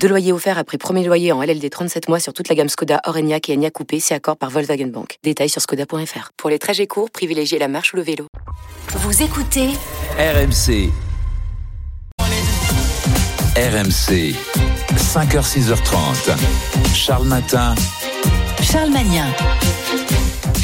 Deux loyers offerts après premier loyer en LLD 37 mois sur toute la gamme Skoda, Orenia et Enya Coupé, c'est accord par Volkswagen Bank. Détails sur skoda.fr. Pour les trajets courts, privilégiez la marche ou le vélo. Vous écoutez RMC. RMC. 5h, 6h30. Charles Matin. Charles Magnin.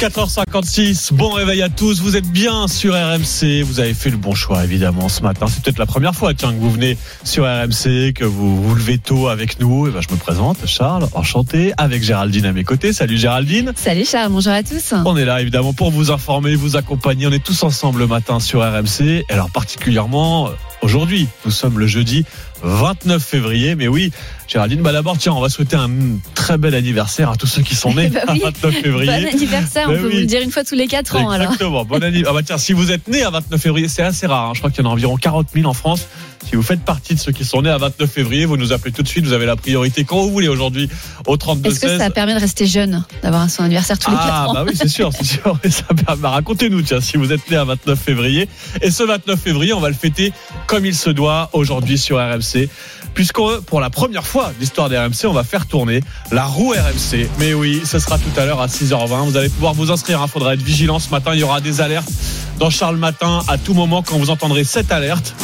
4h56, bon réveil à tous, vous êtes bien sur RMC, vous avez fait le bon choix évidemment ce matin, c'est peut-être la première fois tiens, que vous venez sur RMC, que vous vous levez tôt avec nous, et ben, je me présente, Charles, enchanté, avec Géraldine à mes côtés, salut Géraldine. Salut Charles, bonjour à tous. On est là évidemment pour vous informer, vous accompagner, on est tous ensemble le matin sur RMC, et alors particulièrement aujourd'hui, nous sommes le jeudi 29 février. Mais oui, Géraldine, bah d'abord, tiens, on va souhaiter un très bel anniversaire à tous ceux qui sont nés bah oui. 29 février. Bon anniversaire, Bah on peut oui. vous le dire une fois tous les 4 ans. Alors. Exactement. Bon anniversaire. Ah bah tiens, si vous êtes né à 29 février, c'est assez rare. hein. Je crois qu'il y en a environ 40 000 en France. Si vous faites partie de ceux qui sont nés à 29 février, vous nous appelez tout de suite. Vous avez la priorité quand vous voulez aujourd'hui au 32 Est-ce que 16. ça permet de rester jeune, d'avoir son anniversaire tous les 4 Ah ans? bah oui c'est sûr, c'est sûr. Et ça permet- bah, racontez-nous tiens si vous êtes né à 29 février. Et ce 29 février, on va le fêter comme il se doit aujourd'hui sur RMC, puisqu'on pour la première fois de l'histoire des RMC, on va faire tourner la roue RMC. Mais oui, ce sera tout à l'heure à 6h20. Vous allez pouvoir vous inscrire. Il faudra être vigilant ce matin. Il y aura des alertes dans Charles Matin à tout moment quand vous entendrez cette alerte.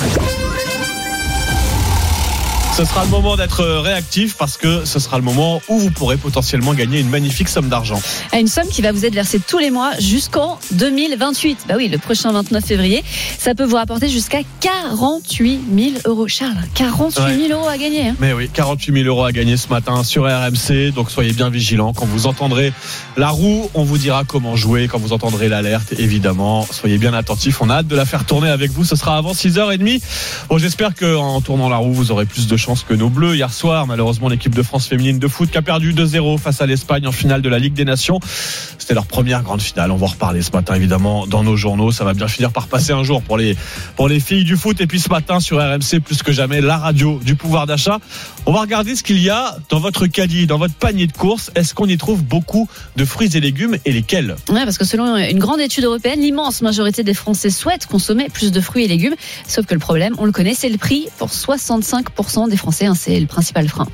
Ce sera le moment d'être réactif parce que ce sera le moment où vous pourrez potentiellement gagner une magnifique somme d'argent. À une somme qui va vous être versée tous les mois jusqu'en 2028. Bah oui, le prochain 29 février, ça peut vous rapporter jusqu'à 48 000 euros. Charles, 48 000 euros à gagner. hein. Mais oui, 48 000 euros à gagner ce matin sur RMC. Donc soyez bien vigilants. Quand vous entendrez la roue, on vous dira comment jouer. Quand vous entendrez l'alerte, évidemment, soyez bien attentifs. On a hâte de la faire tourner avec vous. Ce sera avant 6h30. Bon, j'espère qu'en tournant la roue, vous aurez plus de chance que nos bleus. Hier soir, malheureusement, l'équipe de France féminine de foot qui a perdu 2-0 face à l'Espagne en finale de la Ligue des Nations. C'était leur première grande finale. On va en reparler ce matin, évidemment, dans nos journaux. Ça va bien finir par passer un jour pour les, pour les filles du foot. Et puis ce matin, sur RMC, plus que jamais, la radio du pouvoir d'achat. On va regarder ce qu'il y a dans votre caddie, dans votre panier de courses. Est-ce qu'on y trouve beaucoup de fruits et légumes et lesquels? Ouais, parce que selon une grande étude européenne, l'immense majorité des Français souhaitent consommer plus de fruits et légumes. Sauf que le problème, on le connaît, c'est le prix pour 65% des Français. hein, c'est le principal frein.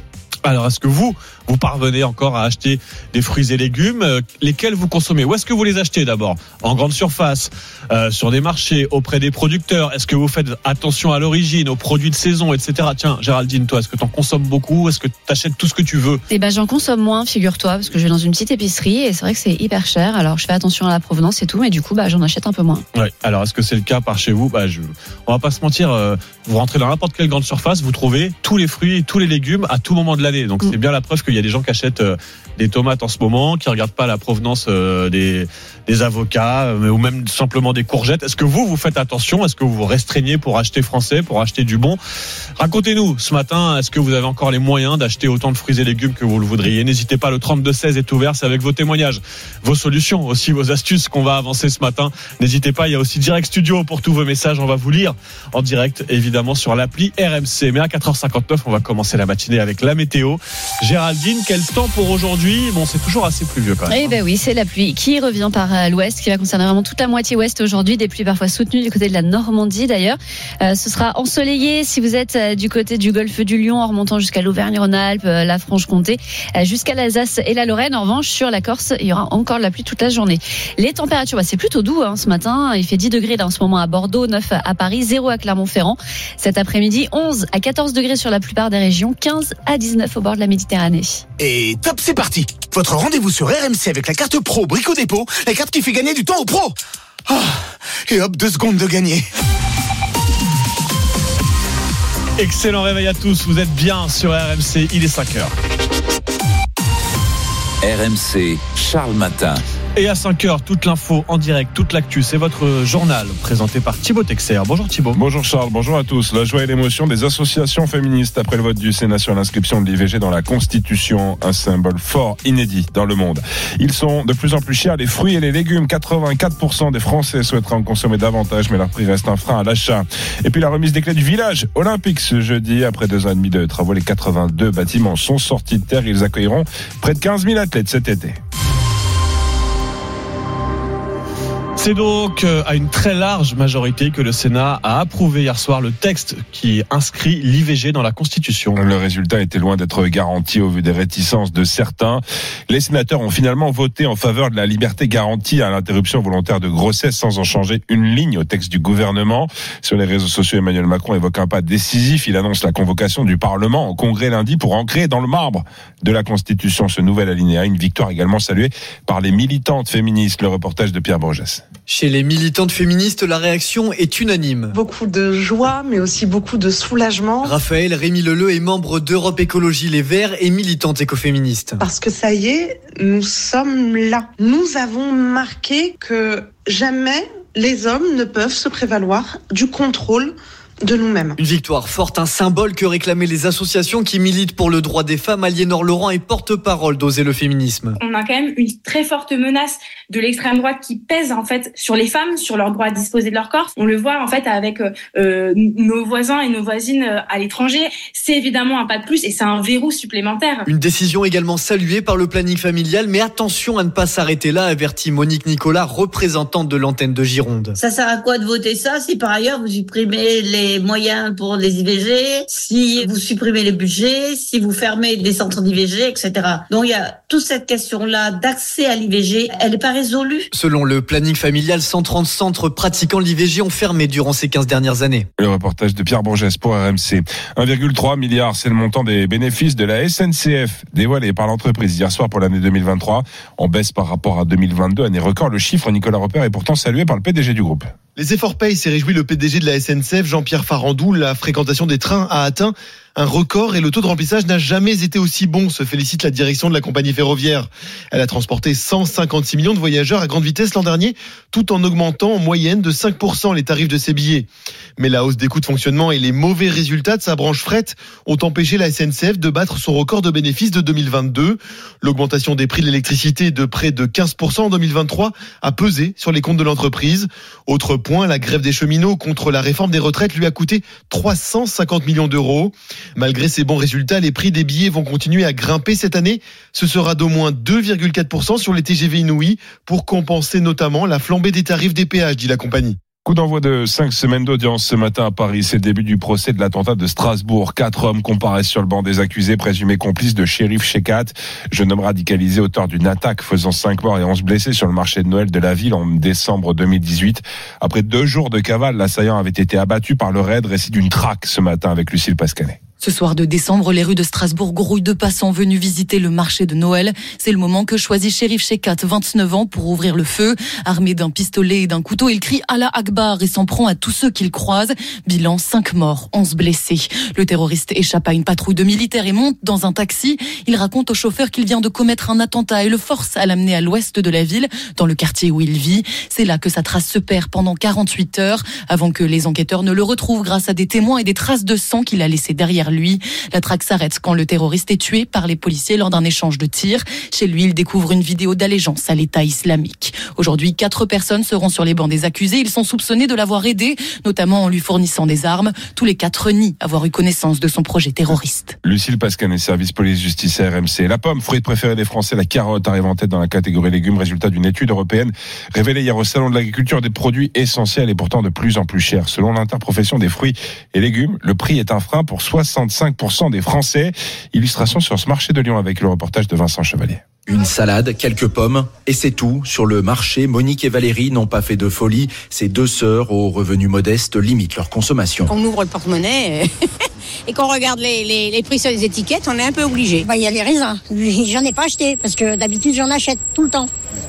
Alors, est-ce que vous, vous parvenez encore à acheter des fruits et légumes euh, Lesquels vous consommez Où est-ce que vous les achetez d'abord? En grande surface, euh, sur des marchés, auprès des producteurs? Est-ce que vous faites attention à l'origine, aux produits de saison, etc. Tiens, Géraldine, toi, est-ce que tu en consommes beaucoup? Est-ce que tu achètes tout ce que tu veux? Eh ben, j'en consomme moins, figure-toi, parce que je vais dans une petite épicerie et c'est vrai que c'est hyper cher. Alors, je fais attention à la provenance et tout, mais du coup, bah, j'en achète un peu moins. Ouais. Alors, est-ce que c'est le cas par chez vous? Bah, je... On va pas se mentir, euh, vous rentrez dans n'importe quelle grande surface, vous trouvez tous les fruits et tous les légumes à tout moment de l'année. Donc, Mm. c'est bien la preuve qu'il y a des gens qui achètent euh, des tomates en ce moment, qui regardent pas la provenance euh, des, des avocats euh, ou même simplement des courgettes. Est-ce que vous, vous faites attention? Est-ce que vous vous restreignez pour acheter français, pour acheter du bon? Racontez-nous ce matin, est-ce que vous avez encore les moyens d'acheter autant de fruits et légumes que vous le voudriez? N'hésitez pas, le 32-16 est ouvert, c'est avec vos témoignages, vos solutions, aussi vos astuces qu'on va avancer ce matin. N'hésitez pas, il y a aussi Direct Studio pour tous vos messages, on va vous lire en direct, évidemment, sur l'appli RMC. Mais à 4h59, on va commencer la matinée avec la météo. Géraldine, quel temps pour aujourd'hui? Bon, c'est toujours assez pluvieux quand même. Eh ben oui, c'est la pluie qui revient par euh, l'ouest, qui va concerner vraiment toute la moitié ouest aujourd'hui. Des pluies parfois soutenues du côté de la Normandie d'ailleurs. Euh, ce sera ensoleillé si vous êtes euh, du côté du golfe du Lion en remontant jusqu'à l'Auvergne-Rhône-Alpes, la Franche-Comté, jusqu'à l'Alsace et la Lorraine. En revanche, sur la Corse, il y aura encore de la pluie toute la journée. Les températures, bah, c'est plutôt doux hein, ce matin. Il fait 10 degrés là, en ce moment à Bordeaux, 9 à Paris, 0 à Clermont-Ferrand. Cet après-midi, 11 à 14 degrés sur la plupart des régions, 15 à 19 au bord de la Méditerranée. Et top, c'est parti. Votre rendez-vous sur RMC avec la carte pro Brico Dépôt, la carte qui fait gagner du temps aux pros Ah, Et hop, deux secondes de gagner. Excellent réveil à tous, vous êtes bien sur RMC, il est 5h. RMC, Charles Matin. Et à 5h, toute l'info en direct, toute l'actu, c'est votre journal présenté par Thibaut Texer. Bonjour Thibaut. Bonjour Charles, bonjour à tous. La joie et l'émotion des associations féministes après le vote du Sénat sur l'inscription de l'IVG dans la Constitution, un symbole fort, inédit dans le monde. Ils sont de plus en plus chers, les fruits et les légumes. 84% des Français souhaiteraient en consommer davantage, mais leur prix reste un frein à l'achat. Et puis la remise des clés du village olympique ce jeudi. Après deux ans et demi de travaux, les 82 bâtiments sont sortis de terre. Ils accueilleront près de 15 000 athlètes cet été. C'est donc euh, à une très large majorité que le Sénat a approuvé hier soir le texte qui inscrit l'IVG dans la Constitution. Le résultat était loin d'être garanti au vu des réticences de certains. Les sénateurs ont finalement voté en faveur de la liberté garantie à l'interruption volontaire de grossesse sans en changer une ligne au texte du gouvernement. Sur les réseaux sociaux, Emmanuel Macron évoque un pas décisif. Il annonce la convocation du Parlement au Congrès lundi pour ancrer dans le marbre de la Constitution ce nouvel alinéa. Une victoire également saluée par les militantes féministes. Le reportage de Pierre Borges. Chez les militantes féministes, la réaction est unanime. Beaucoup de joie, mais aussi beaucoup de soulagement. Raphaël Rémy Leleu est membre d'Europe Écologie Les Verts et militante écoféministe. Parce que ça y est, nous sommes là. Nous avons marqué que jamais les hommes ne peuvent se prévaloir du contrôle de nous-mêmes. Une victoire forte, un symbole que réclamaient les associations qui militent pour le droit des femmes. Aliénor Laurent est porte-parole d'Oser le féminisme. On a quand même une très forte menace de l'extrême droite qui pèse en fait sur les femmes, sur leur droit à disposer de leur corps. On le voit en fait avec euh, nos voisins et nos voisines euh, à l'étranger. C'est évidemment un pas de plus et c'est un verrou supplémentaire. Une décision également saluée par le planning familial, mais attention à ne pas s'arrêter là, avertit Monique Nicolas, représentante de l'antenne de Gironde. Ça sert à quoi de voter ça si par ailleurs vous supprimez les moyens pour les IVG, si vous supprimez les budgets, si vous fermez des centres d'IVG, etc. Donc il y a toute cette question-là d'accès à l'IVG, elle n'est pas résolue. Selon le planning familial, 130 centres pratiquant l'IVG ont fermé durant ces 15 dernières années. Le reportage de Pierre Bourges pour RMC. 1,3 milliard, c'est le montant des bénéfices de la SNCF dévoilé par l'entreprise hier soir pour l'année 2023. En baisse par rapport à 2022, année record. Le chiffre, Nicolas Repère, est pourtant salué par le PDG du groupe. Les efforts payent, s'est réjoui le PDG de la SNCF, Jean-Pierre Farandou. La fréquentation des trains a atteint un record et le taux de remplissage n'a jamais été aussi bon, se félicite la direction de la compagnie ferroviaire. Elle a transporté 156 millions de voyageurs à grande vitesse l'an dernier, tout en augmentant en moyenne de 5% les tarifs de ses billets. Mais la hausse des coûts de fonctionnement et les mauvais résultats de sa branche fret ont empêché la SNCF de battre son record de bénéfices de 2022. L'augmentation des prix de l'électricité de près de 15% en 2023 a pesé sur les comptes de l'entreprise. Autre point, la grève des cheminots contre la réforme des retraites lui a coûté 350 millions d'euros. Malgré ces bons résultats, les prix des billets vont continuer à grimper cette année. Ce sera d'au moins 2,4% sur les TGV inouïs pour compenser notamment la flambée des tarifs des péages, dit la compagnie. Coup d'envoi de cinq semaines d'audience ce matin à Paris. C'est le début du procès de l'attentat de Strasbourg. Quatre hommes comparaissent sur le banc des accusés, présumés complices de shérif Shekat, jeune homme radicalisé, auteur d'une attaque faisant cinq morts et onze blessés sur le marché de Noël de la ville en décembre 2018. Après deux jours de cavale, l'assaillant avait été abattu par le raid, récit d'une traque ce matin avec Lucille Pascanet. Ce soir de décembre, les rues de Strasbourg grouillent de passants venus visiter le marché de Noël. C'est le moment que choisit Shérif Shekat, 29 ans, pour ouvrir le feu. Armé d'un pistolet et d'un couteau, il crie Allah Akbar et s'en prend à tous ceux qu'il croise. Bilan 5 morts, 11 blessés. Le terroriste échappe à une patrouille de militaires et monte dans un taxi. Il raconte au chauffeur qu'il vient de commettre un attentat et le force à l'amener à l'ouest de la ville, dans le quartier où il vit. C'est là que sa trace se perd pendant 48 heures, avant que les enquêteurs ne le retrouvent grâce à des témoins et des traces de sang qu'il a laissées derrière lui. La traque s'arrête quand le terroriste est tué par les policiers lors d'un échange de tirs. Chez lui, il découvre une vidéo d'allégeance à l'État islamique. Aujourd'hui, quatre personnes seront sur les bancs des accusés. Ils sont soupçonnés de l'avoir aidé, notamment en lui fournissant des armes. Tous les quatre nient avoir eu connaissance de son projet terroriste. Lucille Pascanet, service police-justice RMC. La pomme, fruit préféré des Français, la carotte arrive en tête dans la catégorie légumes, résultat d'une étude européenne révélée hier au Salon de l'agriculture des produits essentiels et pourtant de plus en plus chers. Selon l'interprofession des fruits et légumes, le prix est un frein pour 65% des Français. Illustration sur ce marché de Lyon avec le reportage de Vincent Chevalier. Une salade, quelques pommes, et c'est tout. Sur le marché, Monique et Valérie n'ont pas fait de folie. Ces deux sœurs aux revenus modestes limitent leur consommation. On ouvre le porte-monnaie. et qu'on regarde les, les, les prix sur les étiquettes, on est un peu obligé. Bah, il y a les raisins. J'en ai pas acheté parce que d'habitude j'en achète tout le temps.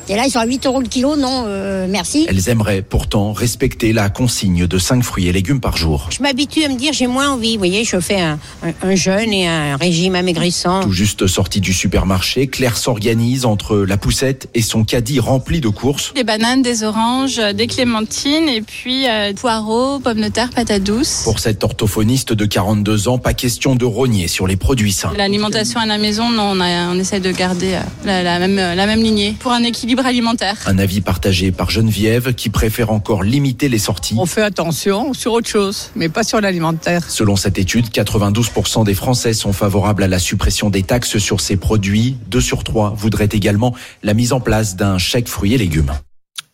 Et là, ils sont à 8 euros le kilo. Non, euh, merci. Elles aimeraient pourtant respecter la consigne de 5 fruits et légumes par jour. Je m'habitue à me dire j'ai moins envie. Vous voyez, je fais un, un, un jeûne et un régime amaigrissant. Tout juste sortie du supermarché, Claire s'organise entre la poussette et son caddie rempli de courses. Des bananes, des oranges, des clémentines et puis euh, poireaux, pommes de terre, patates douces. Pour cette orthophoniste de 42 ans, pas question de rogner sur les produits sains. L'alimentation à la maison, non, on, a, on essaie de garder euh, la, la, même, la même lignée pour un équilibre alimentaire. Un avis partagé par Geneviève qui préfère encore limiter les sorties. On fait attention sur autre chose, mais pas sur l'alimentaire. Selon cette étude, 92% des Français sont favorables à la suppression des taxes sur ces produits. Deux sur trois voudraient également la mise en place d'un chèque fruits et légumes.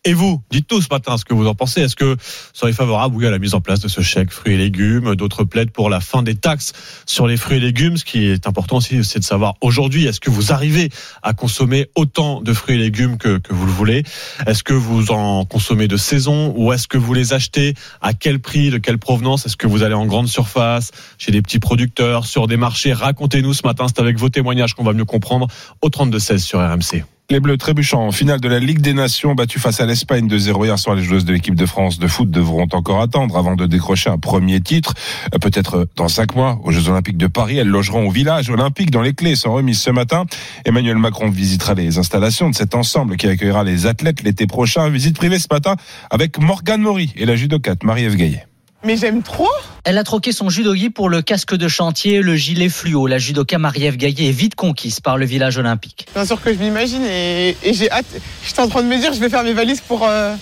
Et vous, dites-nous ce matin ce que vous en pensez. Est-ce que vous seriez favorable oui, à la mise en place de ce chèque fruits et légumes D'autres plaident pour la fin des taxes sur les fruits et légumes? Ce qui est important aussi, c'est de savoir aujourd'hui, est-ce que vous arrivez à consommer autant de fruits et légumes que, que vous le voulez? Est-ce que vous en consommez de saison ou est-ce que vous les achetez? À quel prix? De quelle provenance? Est-ce que vous allez en grande surface, chez des petits producteurs, sur des marchés? Racontez-nous ce matin, c'est avec vos témoignages qu'on va mieux comprendre au 32-16 sur RMC. Les Bleus trébuchants en finale de la Ligue des Nations battus face à l'Espagne de 0 hier soir. Les joueuses de l'équipe de France de foot devront encore attendre avant de décrocher un premier titre. Peut-être dans cinq mois aux Jeux Olympiques de Paris. Elles logeront au village olympique dans les clés sont remises ce matin. Emmanuel Macron visitera les installations de cet ensemble qui accueillera les athlètes l'été prochain. Visite privée ce matin avec Morgane Maury et la judocate Marie-Ève Gaillet. Mais j'aime trop Elle a troqué son judogi pour le casque de chantier, le gilet fluo. La judoka Marie-Ève Gaillet est vite conquise par le village olympique. Bien sûr que je m'imagine et, et j'ai hâte. J'étais en train de me dire je vais faire mes valises pour, euh,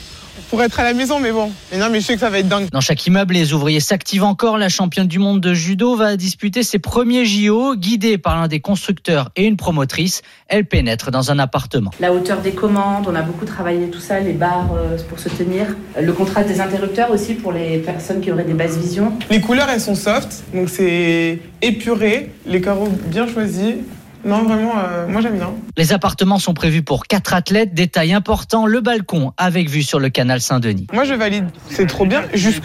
pour être à la maison, mais bon. Mais non, mais je sais que ça va être dingue. Dans chaque immeuble, les ouvriers s'activent encore. La championne du monde de judo va disputer ses premiers JO. Guidée par l'un des constructeurs et une promotrice, elle pénètre dans un appartement. La hauteur des commandes, on a beaucoup travaillé tout ça, les barres euh, pour se tenir. Le contraste des interrupteurs aussi pour les personnes qui auraient des basses visions. Les couleurs, elles sont soft, donc c'est épuré, les carreaux bien choisis. Non, vraiment, euh, moi j'aime bien. Les appartements sont prévus pour quatre athlètes. Détail important, le balcon avec vue sur le canal Saint-Denis. Moi je valide, c'est trop bien. Juste...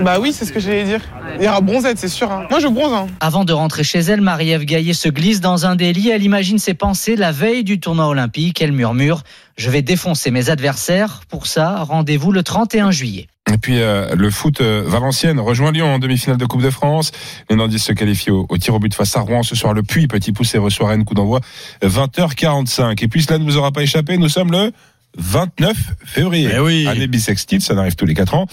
Bah oui, c'est ce que j'allais dire. Il y aura bronzette, c'est sûr. Hein. Moi je bronze. Hein. Avant de rentrer chez elle, Marie-Ève Gaillet se glisse dans un délit. Elle imagine ses pensées la veille du tournoi olympique. Elle murmure Je vais défoncer mes adversaires. Pour ça, rendez-vous le 31 juillet. Et puis euh, le foot euh, Valenciennes rejoint Lyon en demi-finale de Coupe de France. Les Nandis se qualifient au, au, tir au but face à Rouen ce soir. Le Puy, petit poussé reçoit Rennes, coup d'envoi 20h45. Et puis cela ne nous aura pas échappé, nous sommes le 29 février. Eh oui. Année bissextile, ça n'arrive tous les 4 ans.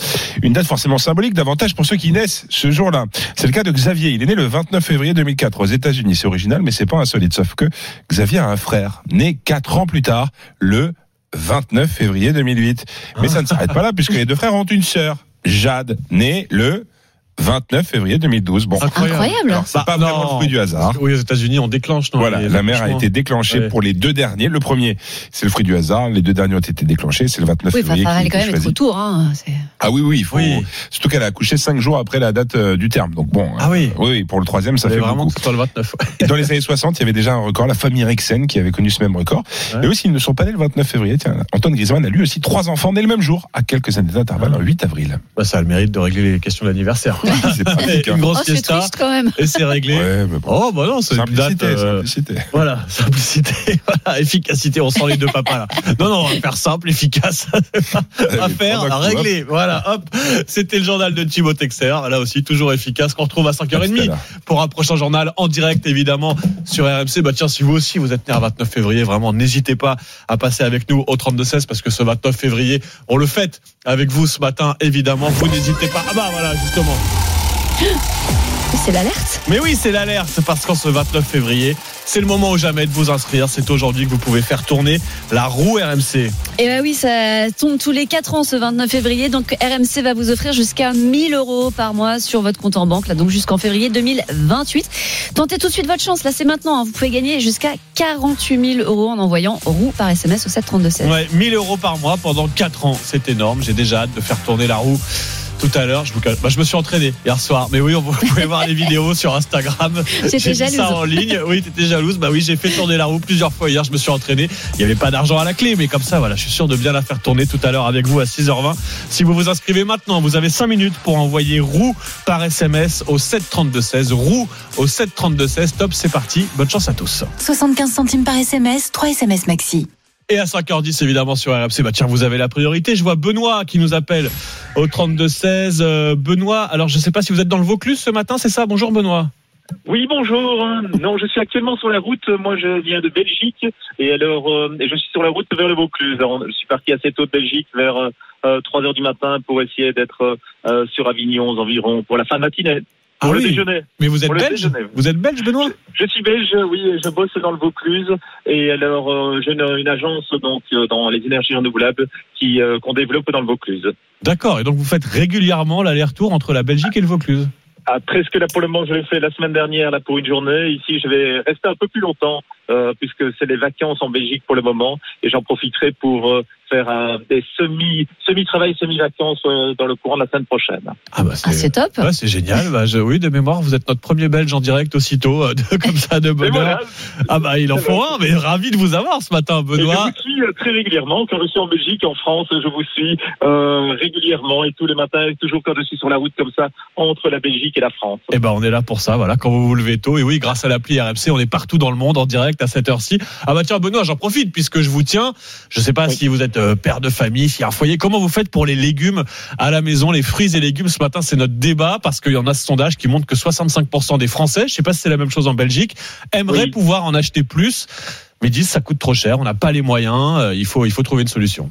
Une date forcément symbolique, davantage pour ceux qui naissent ce jour-là. C'est le cas de Xavier. Il est né le 29 février 2004 aux États-Unis. C'est original, mais c'est pas insolite. Sauf que Xavier a un frère, né 4 ans plus tard, le 29 février 2008. Mais ça ne s'arrête pas là, puisque les deux frères ont une sœur, Jade, née le 29 février 2012. Bon, incroyable. Alors, c'est pas Bah, vraiment non. le fruit du hasard. Oui, aux États-Unis, on déclenche. Non, Voilà, les la mère a été déclenchée Ouais. pour les deux derniers. Le premier, c'est le fruit du hasard. Les deux derniers ont été déclenchés. C'est le 29 Oui, enfin, février. ça qui quand même être autour. Hein. Ah oui, oui, il faut. Oui. Surtout qu'elle a accouché cinq jours après la date euh, du terme. Donc bon. Ah oui. Oui, oui, pour le troisième, ça fait vraiment beaucoup. que le 29. Et dans les années 60, il y avait déjà un record, la famille Rexen qui avait connu ce même record. Ouais. Mais aussi, ils ne sont pas nés le 29 février. Tiens, Antoine Griezmann a lui aussi trois enfants nés le même jour, à quelques années d'intervalle, le 8 avril. Bah, ça a le mérite de régler les questions d'anniversaire. C'est pratique. hein. Une grosse Oh, c'est fiesta. triste quand même. Et c'est réglé. Ouais, bon. Oh, bah non, c'est une date. Simplicité, euh, simplicité. Voilà, simplicité, voilà, efficacité, on sent les deux papas là. Non, non, on va faire simple, efficace, à faire, à régler. Voilà, hop. C'était le journal de Thibaut Texer, là aussi toujours efficace, qu'on retrouve à 5h30 pour un prochain journal en direct évidemment sur RMC. Bah tiens, si vous aussi vous êtes né un 29 février, vraiment n'hésitez pas à passer avec nous au 32-16 parce que ce 29 février, on le fête avec vous ce matin évidemment. Vous n'hésitez pas. Ah bah voilà, justement. C'est l'alerte. Mais oui, c'est l'alerte parce qu'en ce 29 février, c'est le moment ou jamais de vous inscrire. C'est aujourd'hui que vous pouvez faire tourner la roue RMC. Et bah oui, ça tombe tous les 4 ans ce 29 février. Donc RMC va vous offrir jusqu'à 1000 euros par mois sur votre compte en banque, là donc jusqu'en février 2028. Tentez tout de suite votre chance, là c'est maintenant. hein. Vous pouvez gagner jusqu'à 48 000 euros en envoyant roue par SMS au 732 16. Ouais, 1000 euros par mois pendant 4 ans, c'est énorme. J'ai déjà hâte de faire tourner la roue Tout à l'heure, je vous cache- bah, je me suis entraîné hier soir. Mais oui, on- vous pouvez voir les vidéos sur Instagram. J'étais mis ça jalouse. en ligne. Oui, t'étais jalouse. Bah oui, j'ai fait tourner la roue plusieurs fois hier. Je me suis entraîné. Il n'y avait pas d'argent à la clé, mais comme ça, voilà, je suis sûr de bien la faire tourner tout à l'heure avec vous à 6h20. Si vous vous inscrivez maintenant, vous avez 5 minutes pour envoyer roue par SMS au 732-16. Roue au 732-16. Top, c'est parti. Bonne chance à tous. 75 centimes par SMS, 3 SMS maxi. Et à 5h10, évidemment, sur RMC, bah tiens, vous avez la priorité. Je vois Benoît qui nous appelle au 32-16. Euh, Benoît, alors je ne sais pas si vous êtes dans le Vaucluse ce matin, c'est ça? Bonjour Benoît. Oui, bonjour. Non, je suis actuellement sur la route. Moi, je viens de Belgique et alors, euh, je suis sur la route vers le Vaucluse. Alors, je suis parti assez tôt de Belgique vers euh, 3 heures du matin pour essayer d'être euh, sur Avignon aux environs pour la fin matinée. Pour Ah le oui. déjeuner. Mais vous êtes belge. Vous êtes belge, Benoît? Je suis belge, oui, je bosse dans le Vaucluse et alors euh, j'ai une, une agence donc euh, dans les énergies renouvelables qui euh, qu'on développe dans le Vaucluse. D'accord, et donc vous faites régulièrement l'aller-retour entre la Belgique et le Vaucluse? Ah, presque là pour le moment, je l'ai fait la semaine dernière là pour une journée. Ici, je vais rester un peu plus longtemps euh, puisque c'est les vacances en Belgique pour le moment et j'en profiterai pour euh, faire un, des semi semi travail semi vacances dans le courant de la semaine prochaine. Ah bah c'est top. Ouais, c'est génial. Bah, je- oui, de mémoire, vous êtes notre premier belge en direct aussitôt, euh, de- comme ça, de bonheur. voilà. Ah bah il en faut un, mais ravi de vous avoir ce matin, Et je Benoît. vous suis euh, très régulièrement. Quand je suis en Belgique, en France, je vous suis euh, régulièrement et tous les matins, et toujours quand je suis sur la route comme ça, entre la Belgique et la France. Eh ben on est là pour ça, voilà, quand vous vous levez tôt. Et oui, grâce à l'appli RMC, on est partout dans le monde en direct à cette heure-ci. Ah bah tiens, Benoît, j'en profite puisque je vous tiens. Je sais pas si vous êtes père de famille, s'il y a un foyer. Comment vous faites pour les légumes à la maison, les fruits et légumes Ce matin, c'est notre débat parce qu'il y en a ce sondage qui montre que 65% des Français, je sais pas si c'est la même chose en Belgique, aimeraient Oui. pouvoir en acheter plus, mais disent ça coûte trop cher, on n'a pas les moyens, euh, il faut il faut trouver une solution.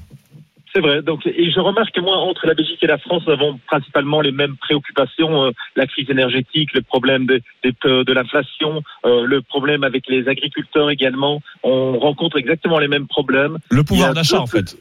C'est vrai. Donc, et je remarque que moi, entre la Belgique et la France, nous avons principalement les mêmes préoccupations euh, la crise énergétique, le problème de, des- euh, de l'inflation, euh, le problème avec les agriculteurs également. On rencontre exactement les mêmes problèmes. Le pouvoir d'achat en fait.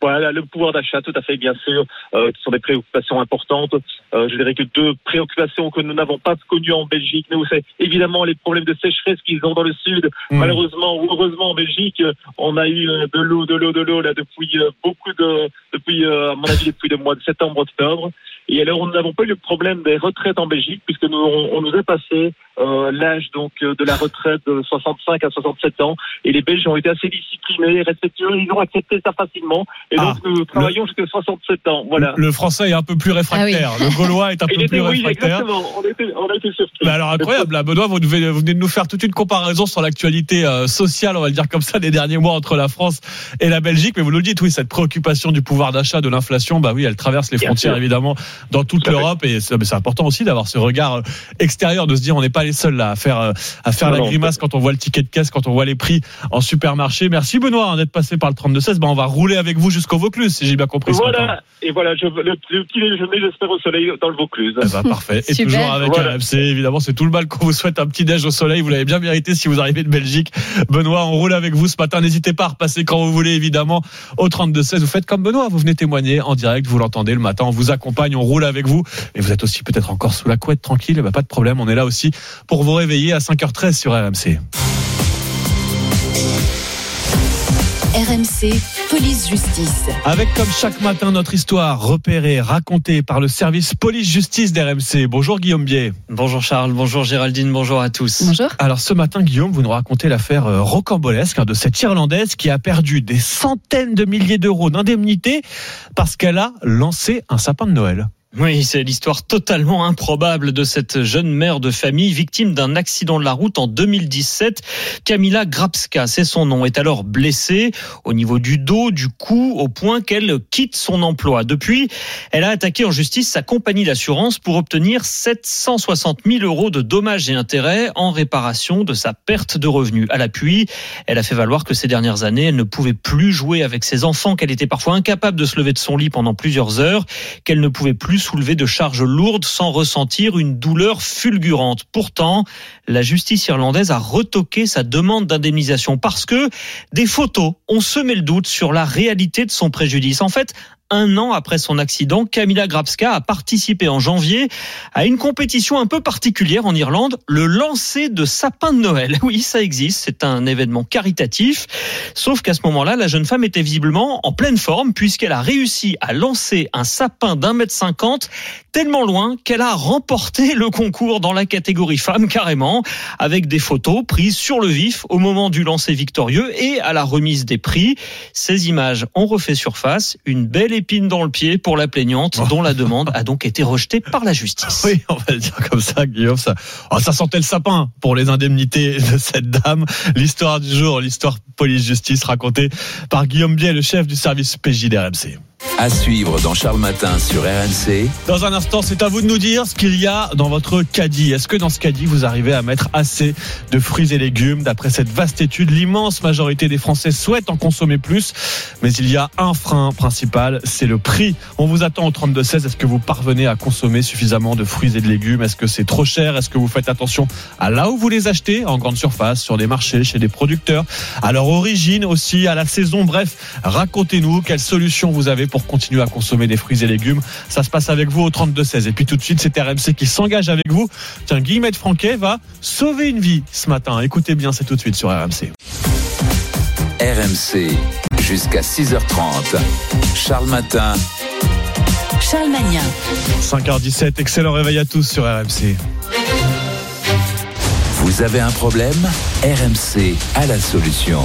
Voilà, le pouvoir d'achat, tout à fait, bien sûr, euh, qui sont des préoccupations importantes. Euh, je dirais que deux préoccupations que nous n'avons pas connues en Belgique, nous, c'est évidemment les problèmes de sécheresse qu'ils ont dans le sud. Mm. Malheureusement ou heureusement en Belgique, on a eu euh, de l'eau, de l'eau, de l'eau là depuis euh, beaucoup de, depuis euh, à mon avis depuis le mois de septembre, octobre. Et alors, nous n'avons pas eu le problème des retraites en Belgique, puisque nous, on, on nous a passé euh, l'âge donc euh, de la retraite de 65 à 67 ans, et les Belges ont été assez disciplinés, respectueux, ils ont accepté ça facilement, et Ah, donc nous travaillons jusqu'à 67 ans. Voilà. Le français est un peu plus réfractaire, le gaulois est un Il peu était, plus oui, réfractaire. exactement. On était, on a été surpris. Mais alors incroyable, là, Benoît, vous, devez- vous venez de nous faire toute une comparaison sur l'actualité euh, sociale, on va le dire comme ça, des derniers mois entre la France et la Belgique. Mais vous nous le dites, oui, cette préoccupation du pouvoir d'achat, de l'inflation, bah oui, elle traverse les Bien frontières sûr. évidemment dans toute l'Europe. Et c'est important aussi d'avoir ce regard euh, extérieur, de se dire, on n'est pas les seuls là à faire euh, à faire Non, la non, grimace quand on voit le ticket de caisse, quand on voit les prix en supermarché. Merci Benoît hein, d'être passé par le 32-16. Bah, on va rouler avec vous jusqu'au Vaucluse, si j'ai bien compris. Voilà. Et voilà, je, le, le petit déjeuner, j'espère au soleil dans le Vaucluse. Eh ben, parfait. Et Super. toujours avec Voilà. RMC, évidemment, c'est tout le mal qu'on vous souhaite un petit déj au soleil. Vous l'avez bien mérité si vous arrivez de Belgique. Benoît, on roule avec vous ce matin. N'hésitez pas à repasser quand vous voulez, évidemment, au 32-16. Vous faites comme Benoît, vous venez témoigner en direct, vous l'entendez le matin, on vous accompagne, on roule avec vous. Et vous êtes aussi peut-être encore sous la couette, tranquille, eh ben, pas de problème. On est là aussi pour vous réveiller à 5h13 sur RMC. RMC, police justice. Avec comme chaque matin notre histoire repérée, racontée par le service police-justice d'RMC. Bonjour Guillaume Bier. Bonjour Charles, bonjour Géraldine, bonjour à tous. Bonjour. Alors ce matin, Guillaume, vous nous racontez l'affaire euh, rocambolesque hein, de cette Irlandaise qui a perdu des centaines de milliers d'euros d'indemnité parce qu'elle a lancé un sapin de Noël. Oui, c'est l'histoire totalement improbable de cette jeune mère de famille victime d'un accident de la route en 2017. Camila Grabska, c'est son nom, est alors blessée au niveau du dos, du cou, au point qu'elle quitte son emploi. Depuis, elle a attaqué en justice sa compagnie d'assurance pour obtenir 760 000 euros de dommages et intérêts en réparation de sa perte de revenus. À l'appui, elle a fait valoir que ces dernières années, elle ne pouvait plus jouer avec ses enfants, qu'elle était parfois incapable de se lever de son lit pendant plusieurs heures, qu'elle ne pouvait plus soulever de charges lourdes sans ressentir une douleur fulgurante. Pourtant, la justice irlandaise a retoqué sa demande d'indemnisation parce que des photos ont semé le doute sur la réalité de son préjudice. En fait, un an après son accident, Kamila Grabska a participé en janvier à une compétition un peu particulière en Irlande, le lancer de sapin de Noël. Oui, ça existe, c'est un événement caritatif. Sauf qu'à ce moment-là, la jeune femme était visiblement en pleine forme puisqu'elle a réussi à lancer un sapin d'un mètre cinquante tellement loin qu'elle a remporté le concours dans la catégorie femme carrément, avec des photos prises sur le vif au moment du lancer victorieux et à la remise des prix. Ces images ont refait surface, une belle épine dans le pied pour la plaignante, dont la demande a donc été rejetée par la justice. Oui, on va le dire comme ça, Guillaume. Ça, oh, ça sentait le sapin pour les indemnités de cette dame. L'histoire du jour, l'histoire police-justice racontée par Guillaume Biel, le chef du service PJ d'RMC. À suivre dans Charles Matin sur RMC. Dans un instant, c'est à vous de nous dire ce qu'il y a dans votre caddie. Est-ce que dans ce caddie, vous arrivez à mettre assez de fruits et légumes? D'après cette vaste étude, l'immense majorité des Français souhaitent en consommer plus. Mais il y a un frein principal, c'est le prix. On vous attend au 32-16. Est-ce que vous parvenez à consommer suffisamment de fruits et de légumes? Est-ce que c'est trop cher? Est-ce que vous faites attention à là où vous les achetez? En grande surface, sur des marchés, chez des producteurs À leur origine aussi, à la saison Bref, racontez-nous quelles solutions vous avez pour continuer à consommer des fruits et légumes. Ça se passe avec vous au 32-16. Et puis tout de suite, c'est RMC qui s'engage avec vous. Tiens, Guillemette Franquet va sauver une vie ce matin. Écoutez bien, c'est tout de suite sur RMC. RMC, jusqu'à 6h30. Charles Matin. Charles Magnin. 5h17, excellent réveil à tous sur RMC. Vous avez un problème? RMC a la solution.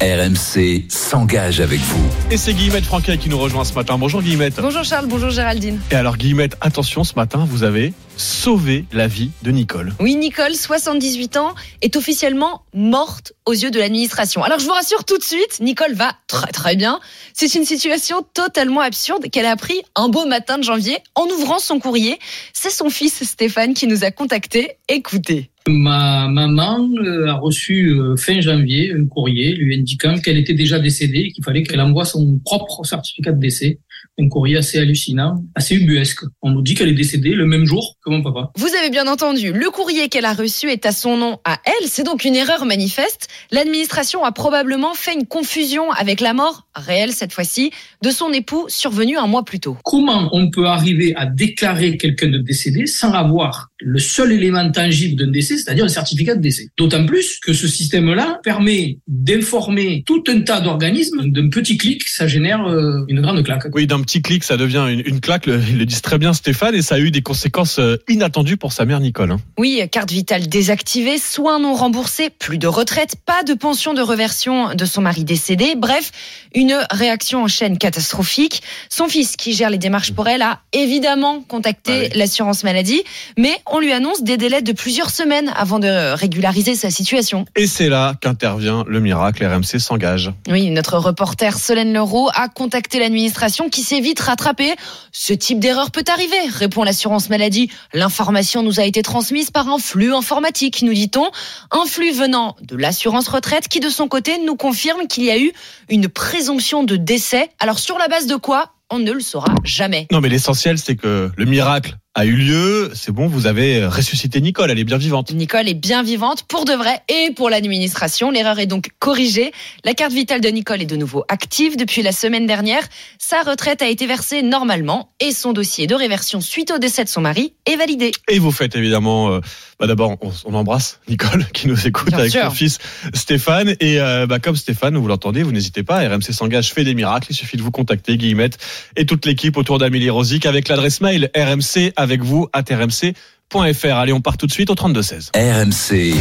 RMC s'engage avec vous. Et c'est Guillemette Franquet qui nous rejoint ce matin. Bonjour Guillemette. Bonjour Charles, bonjour Géraldine. Et alors Guillemette, attention, ce matin, vous avez sauvé la vie de Nicole. Oui, Nicole, 78 ans, est officiellement morte aux yeux de l'administration. Alors je vous rassure tout de suite, Nicole va très très bien. C'est une situation totalement absurde qu'elle a appris un beau matin de janvier en ouvrant son courrier. C'est son fils Stéphane qui nous a contactés. Écoutez. Ma maman euh, a reçu euh, fin janvier un courrier lui indiquant qu'elle était déjà décédée et qu'il fallait qu'elle envoie son propre certificat de décès. Un courrier assez hallucinant, assez ubuesque. On nous dit qu'elle est décédée le même jour que mon papa. Vous avez bien entendu, le courrier qu'elle a reçu est à son nom à elle, c'est donc une erreur manifeste. L'administration a probablement fait une confusion avec la mort, réelle cette fois-ci, de son époux survenu un mois plus tôt. Comment on peut arriver à déclarer quelqu'un de décédé sans avoir le seul élément tangible d'un décès, c'est-à-dire un certificat de décès? D'autant plus que ce système-là permet d'informer tout un tas d'organismes. D'un petit clic, ça génère euh, une grande claque. Oui, d'un petit clic, ça devient une, une claque. Le, ils le disent très bien Stéphane, et ça a eu des conséquences euh, inattendues pour sa mère Nicole. hein. Oui, carte vitale désactivée, soins non remboursés, plus de retraite, pas de pension de reversion de son mari décédé. Bref, une réaction en chaîne catastrophique. Son fils, qui gère les démarches pour elle, a évidemment contacté l'assurance maladie, mais on lui annonce des délais de plusieurs semaines avant de régulariser sa situation. Et c'est là qu'intervient le miracle. RMC s'engage. Oui, notre reporter Solène Leroux a contacté l'administration qui s'est vite rattrapée. Ce type d'erreur peut arriver, répond l'assurance maladie. L'information nous a été transmise par un flux informatique, nous dit-on. Un flux venant de l'assurance retraite qui, de son côté, nous confirme qu'il y a eu une présomption de décès. Alors, sur la base de quoi On ne le saura jamais. Non, mais l'essentiel, c'est que le miracle a eu lieu. C'est bon, vous avez ressuscité Nicole. Elle est bien vivante. Nicole est bien vivante pour de vrai et pour l'administration. L'erreur est donc corrigée. La carte vitale de Nicole est de nouveau active depuis la semaine dernière. Sa retraite a été versée normalement et son dossier de réversion suite au décès de son mari est validé. Et vous faites évidemment, euh, bah d'abord, on, on embrasse Nicole qui nous écoute Bien avec sûr. son fils Stéphane. Et euh, bah, comme Stéphane, vous l'entendez, vous n'hésitez pas. RMC s'engage, fait des miracles. Il suffit de vous contacter, Guillemette, et toute l'équipe autour d'Amélie Rosic avec l'adresse mail rmc avec vous à rmc.fr. Allez, on part tout de suite au 32-16. RMC,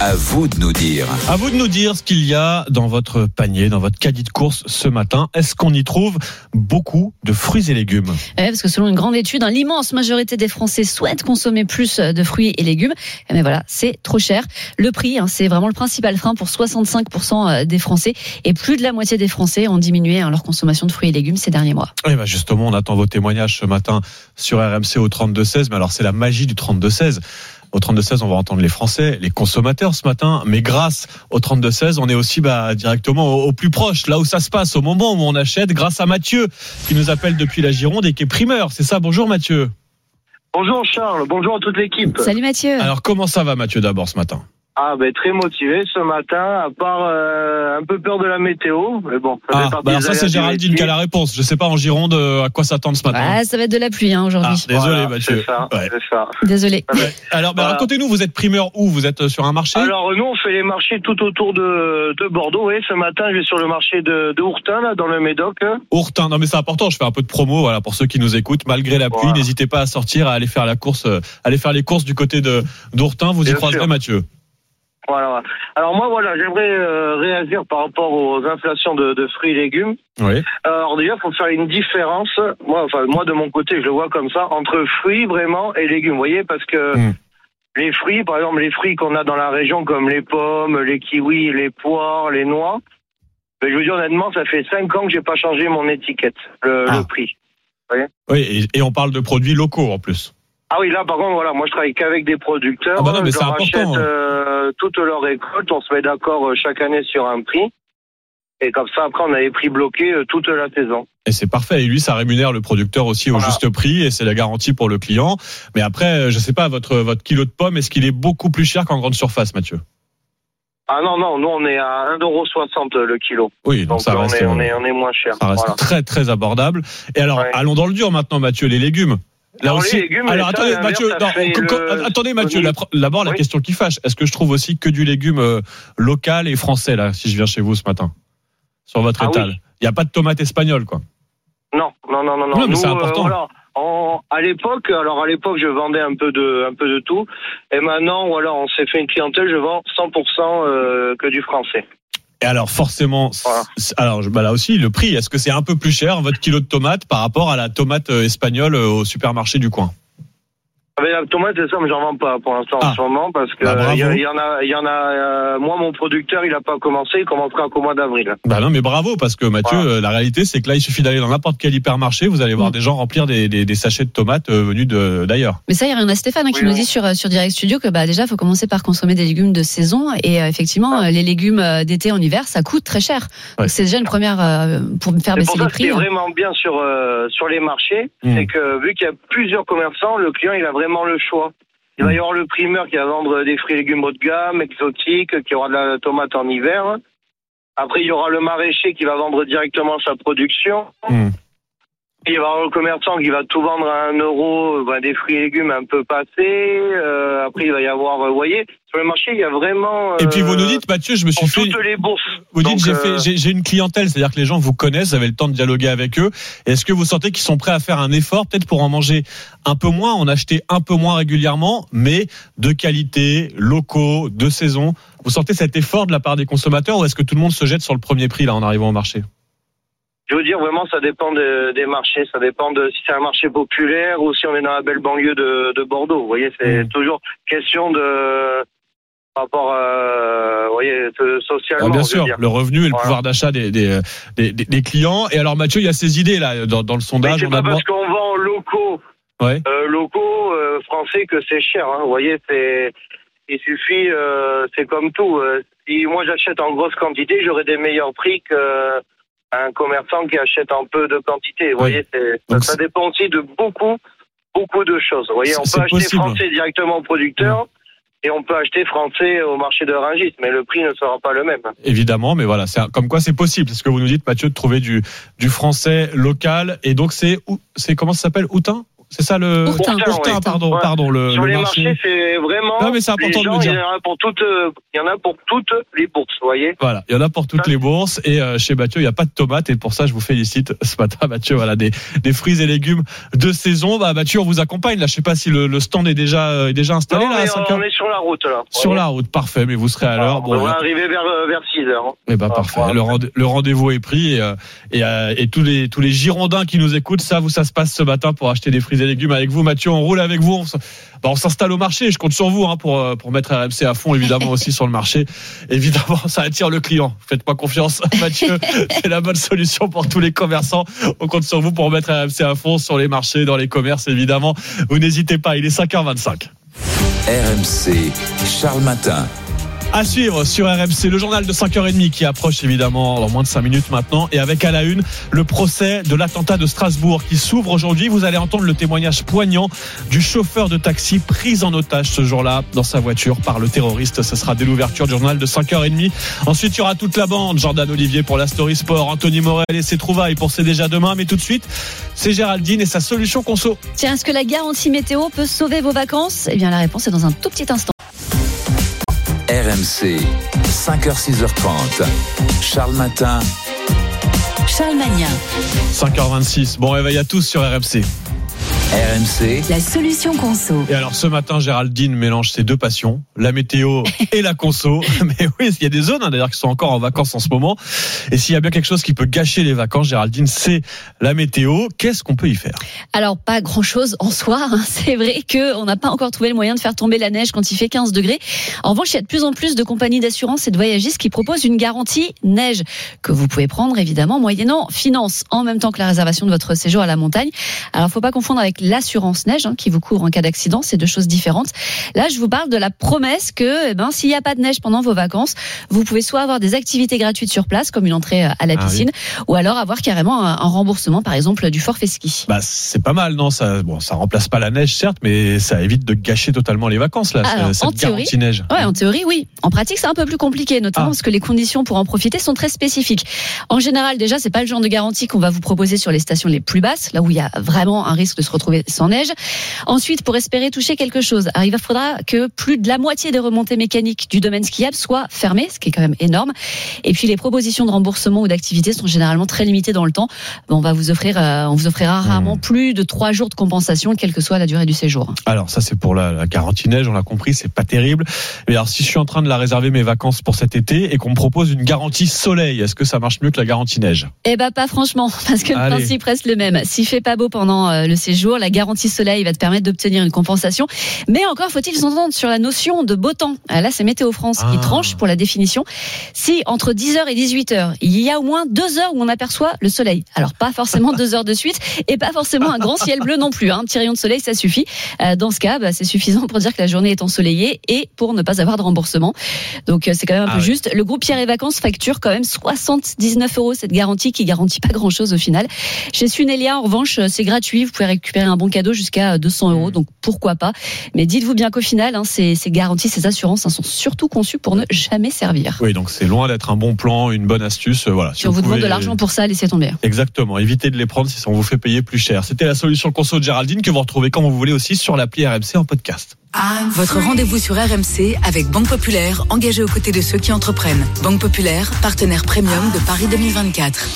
à vous de nous dire. À vous de nous dire ce qu'il y a dans votre panier, dans votre caddie de course ce matin. Est-ce qu'on y trouve beaucoup de fruits et légumes parce que selon une grande étude, hein, l'immense majorité des Français souhaitent consommer plus de fruits et légumes. Mais voilà, c'est trop cher. Le prix, hein, c'est vraiment le principal frein pour 65% des Français. Et plus de la moitié des Français ont diminué hein, leur consommation de fruits et légumes ces derniers mois. Eh ben justement, on attend vos témoignages ce matin sur RMC au 32-16. Mais alors, c'est la magie du 32-16. Au 32-16, on va entendre les Français, les consommateurs ce matin. Mais grâce au 32-16, on est aussi bah, directement au, au plus proche, là où ça se passe, au moment où on achète, grâce à Mathieu, qui nous appelle depuis la Gironde et qui est primeur. C'est ça, bonjour Mathieu. Bonjour Charles, bonjour à toute l'équipe. Salut Mathieu. Alors, comment ça va Mathieu d'abord ce matin? Ah, ben très motivé ce matin, à part euh, un peu peur de la météo. Mais bon, ça Ah, bah alors ça c'est Géraldine qui a la réponse. Je sais pas en Gironde euh, à quoi s'attendre ce matin. Ouais, ça va être de la pluie hein, aujourd'hui. Ah, désolé Voilà, Mathieu. C'est ça, Ouais. c'est ça. Désolé. Alors bah, Voilà. racontez-nous, vous êtes primeur où? Vous êtes euh, sur un marché? Alors nous, on fait les marchés tout autour de, de Bordeaux. Oui, ce matin, je vais sur le marché de, de Hourtin, là, dans le Médoc. Ourtin, non mais c'est important, je fais un peu de promo voilà, pour ceux qui nous écoutent. Malgré la pluie, Voilà. n'hésitez pas à sortir, à aller faire la course, euh, aller faire les courses du côté de d'Ourtin, vous y Bien croiserez sûr. Mathieu. Voilà. Alors moi, voilà, j'aimerais euh, réagir par rapport aux inflations de, de fruits et légumes. Oui. Alors déjà, faut faire une différence. Moi, enfin, moi de mon côté, je le vois comme ça entre fruits vraiment et légumes. Vous voyez, parce que Mm. les fruits, par exemple, les fruits qu'on a dans la région, comme les pommes, les kiwis, les poires, les noix. Mais je vous dis honnêtement, ça fait cinq ans que j'ai pas changé mon étiquette, le, Ah. le prix. Vous voyez? Oui, et, et on parle de produits locaux en plus. Ah oui, là par contre, voilà, moi je travaille qu'avec des producteurs. Ah bah non, mais je c'est leur important, achète hein. euh, toutes leurs récoltes, on se met d'accord euh, chaque année sur un prix. Et comme ça, après, on a les prix bloqués euh, toute la saison. Et c'est parfait. Et lui, ça rémunère le producteur aussi au juste prix et c'est la garantie pour le client. Mais après, euh, je sais pas, votre votre kilo de pommes, est-ce qu'il est beaucoup plus cher qu'en grande surface, Mathieu? Ah non, non, nous on est à 1,60€ le kilo. Oui, donc, Donc ça on, reste, est, on, est, on est moins cher. ça reste Voilà. très très abordable. Et alors, allons dans le dur maintenant, Mathieu, les légumes. Là aussi. légumes, alors attendez, Mathieu, non, le- attendez, Mathieu. D'abord, la Oui. question qui fâche. Est-ce que je trouve aussi que du légume euh, local et français là, si je viens chez vous ce matin, sur votre Ah étal? oui. Il n'y a pas de tomates espagnoles, quoi. Non, non, non, non, non. Mais c'est euh, important. voilà, en- à l'époque, alors à l'époque, je vendais un peu de, un peu de tout. Et maintenant, voilà, on s'est fait une clientèle, je vends 100% euh, que du français. Et alors forcément, alors bah là aussi le prix. Est-ce que c'est un peu plus cher votre kilo de tomates par rapport à la tomate euh, espagnole euh, au supermarché du coin? La tomate, c'est ça, mais j'en vends pas pour l'instant en ce moment parce que Bah, il y, a- il y en a, il y en a. euh, moi, mon producteur, il a pas commencé, il commencera qu'au mois d'avril. Bah non, mais bravo parce que Mathieu, euh, la réalité c'est que là il suffit d'aller dans n'importe quel hypermarché, vous allez voir Mm. des gens remplir des, des, des sachets de tomates euh, venus d'ailleurs. Mais ça, il y a rien à Stéphane hein, qui nous dit sur, euh, sur Direct Studio que bah, déjà, il faut commencer par consommer des légumes de saison. Et euh, effectivement, euh, les légumes euh, d'été en hiver, ça coûte très cher. C'est déjà une première euh, pour faire baisser pour ça les ce qui est prix. hein. vraiment bien sur euh, sur les marchés, Mm. c'est que vu qu'il y a plusieurs commerçants, le client il a vraiment le choix. Il Mm. va y avoir le primeur qui va vendre des fruits et légumes haut de gamme, exotiques, qui aura de la tomate en hiver. Après, il y aura le maraîcher qui va vendre directement sa production. Mm. Il va y avoir le commerçant qui va tout vendre à un euro, euh, ben, des fruits et légumes un peu passés. Euh, après, il va y avoir, euh, vous voyez, sur le marché, il y a vraiment. Et puis vous euh, nous dites Mathieu, je me suis fait toutes les bourses. Vous dites j'ai euh, fait j'ai une clientèle, c'est-à-dire que les gens vous connaissent, vous avez le temps de dialoguer avec eux. Est-ce que vous sentez qu'ils sont prêts à faire un effort peut-être pour en manger un peu moins, en acheter un peu moins régulièrement, mais de qualité, locaux, de saison? Vous sentez cet effort de la part des consommateurs ou est-ce que tout le monde se jette sur le premier prix là en arrivant au marché? Je veux dire, vraiment, ça dépend de- des marchés. Ça dépend de si c'est un marché populaire ou si on est dans la belle banlieue de, de Bordeaux. Vous voyez, Mmh. c'est toujours question de par rapport, euh, vous voyez, socialement. Ah, Bien sûr, dire. le revenu et le Voilà. pouvoir d'achat des, des, des, des- des clients. Et alors Mathieu, il y a ces idées là dans, dans le Mais sondage. on a pas parce qu'on vend locaux, Ouais. euh, locaux euh, français que c'est cher. Hein. Vous voyez, c'est il suffit, euh, c'est comme tout. si moi j'achète en grosse quantité, j'aurai des meilleurs prix que un commerçant qui achète en peu de quantité. Vous voyez, ça, ça dépend aussi de beaucoup, beaucoup de choses. Vous voyez, on peut acheter possible. français directement au producteur. Et on peut acheter français au marché de Rungis, mais le prix ne sera pas le même. Évidemment, mais voilà, comme quoi c'est possible. C'est ce que vous nous dites, Mathieu, de trouver du, du français local. Et donc c'est c'est comment ça s'appelle Outin C'est ça le Ourtin, ouais. pardon, Ouais. pardon le, Sur le les marché. marchés, c'est vraiment. Non, mais c'est important de le dire. Il y en a pour toutes, il y en a pour toutes les bourses, vous voyez. Voilà, il y en a pour toutes les bourses et euh, chez Mathieu il n'y a pas de tomates et pour ça je vous félicite ce matin Mathieu voilà des, des fruits et légumes de saison bah Mathieu on vous accompagne là je sais pas si le, le stand est déjà euh, est déjà installé Non, là à mais 5 on est sur la route là. sur la route parfait mais vous serez à l'heure on bon va arriver vers euh, vers 6 heures. eh ben, parfait. Le, rende- le rendez-vous est pris et, et, et tous les tous les Girondins qui nous écoutent savent où ça se passe ce matin pour acheter des fruits et légumes avec vous. Mathieu, on roule avec vous. On, bah, on s'installe au marché. Je compte sur vous hein, pour euh, pour mettre RMC à fond évidemment aussi sur le marché. Évidemment, ça attire le client. Faites pas confiance, Mathieu. C'est la bonne solution pour tous les commerçants. On compte sur vous pour mettre RMC à fond sur les marchés, dans les commerces évidemment. Vous n'hésitez pas. Il est 5h25. RMC, Charles Matin. À suivre sur RMC, le journal de 5h30 qui approche évidemment dans moins de 5 minutes maintenant. Et avec à la une, le procès de l'attentat de Strasbourg qui s'ouvre aujourd'hui. Vous allez entendre le témoignage poignant du chauffeur de taxi pris en otage ce jour-là dans sa voiture par le terroriste. Ce sera dès l'ouverture du journal de 5h30. Ensuite, il y aura toute la bande. Jordan Olivier pour la Story Sport, Anthony Morel et ses trouvailles pour C'est déjà demain. Mais tout de suite, c'est Géraldine et sa solution conso. Tiens, est-ce que la garantie météo peut sauver vos vacances? Eh bien, la réponse est dans un tout petit instant. RMC, 5h, 6h30. Charles Matin. Charles Magnin. 5h26. Bon réveil à tous sur RMC. RMC. La solution conso. Et alors ce matin, Géraldine mélange ses deux passions, la météo et la conso. Mais oui, il y a des zones hein, d'ailleurs qui sont encore en vacances en ce moment. Et s'il y a bien quelque chose qui peut gâcher les vacances, Géraldine, c'est la météo. Qu'est-ce qu'on peut y faire? Alors, pas grand-chose en soi. hein. C'est vrai qu'on n'a pas encore trouvé le moyen de faire tomber la neige quand il fait 15 degrés. En revanche, il y a de plus en plus de compagnies d'assurance et de voyagistes qui proposent une garantie neige que vous pouvez prendre évidemment moyennant finance en même temps que la réservation de votre séjour à la montagne. Alors, faut pas confondre avec l'assurance neige hein, qui vous couvre en cas d'accident. C'est deux choses différentes. Là, je vous parle de la promesse que, eh ben, s'il n'y a pas de neige pendant vos vacances, vous pouvez soit avoir des activités gratuites sur place, comme une entrée à la Ah oui. piscine, ou alors avoir carrément un, un remboursement, par exemple, du forfait ski. Bah c'est pas mal, non Ça, bon, ça remplace pas la neige certes, mais ça évite de gâcher totalement les vacances là. Alors, cette en théorie, neige. Ouais, en théorie, oui. En pratique, c'est un peu plus compliqué, notamment Ah. parce que les conditions pour en profiter sont très spécifiques. En général, déjà, c'est pas le genre de garantie qu'on va vous proposer sur les stations les plus basses, là où il y a vraiment un risque de se retrouver sans neige. Ensuite, pour espérer toucher quelque chose, alors, il faudra que plus de la moitié des remontées mécaniques du domaine skiable soient fermées, ce qui est quand même énorme. Et puis, les propositions de remboursement ou d'activité sont généralement très limitées dans le temps. On va vous offrir, euh, on vous offrira rarement plus de trois jours de compensation, quelle que soit la durée du séjour. Alors ça c'est pour la, la garantie neige, on l'a compris, c'est pas terrible. Mais alors si je suis en train de la réserver mes vacances pour cet été et qu'on me propose une garantie soleil, est-ce que ça marche mieux que la garantie neige? Eh ben pas franchement, parce que le Allez. principe reste le même. S'il fait pas beau pendant euh, le séjour, la garantie soleil va te permettre d'obtenir une compensation. Mais encore faut-il s'entendre sur la notion de beau temps. Ah, Là, c'est Météo France qui Ah. tranche pour la définition. Si entre 10h et 18h, il y a au moins deux heures où on aperçoit le soleil. Alors pas forcément deux heures de suite et pas forcément un grand ciel bleu non plus. hein. Un petit rayon de soleil, ça suffit. Euh, dans ce cas, bah, c'est suffisant pour dire que la journée est ensoleillée et pour ne pas avoir de remboursement. Donc euh, c'est quand même un Ah peu oui. juste. Le groupe Pierre et Vacances facture quand même 79 euros cette garantie qui garantit pas grand chose au final. Chez Sunelia, en revanche, euh, c'est gratuit. Vous pouvez récupérer un bon cadeau jusqu'à 200 euros. Donc pourquoi pas. Mais dites-vous bien qu'au final, hein, ces, ces garanties, ces assurances hein, sont surtout conçues pour ne jamais servir. Oui, donc c'est loin d'être un bon plan, une bonne astuce. euh, Voilà. Si on vous demande pouvez- de l'argent pour ça, laissez tomber. Exactement. Évitez de les prendre si ça vous fait payer plus cher. C'était la solution conso de Géraldine que vous retrouvez quand vous voulez aussi sur l'appli RMC en podcast. Votre rendez-vous sur RMC avec Banque Populaire, engagée aux côtés de ceux qui entreprennent. Banque Populaire, partenaire premium de Paris 2024.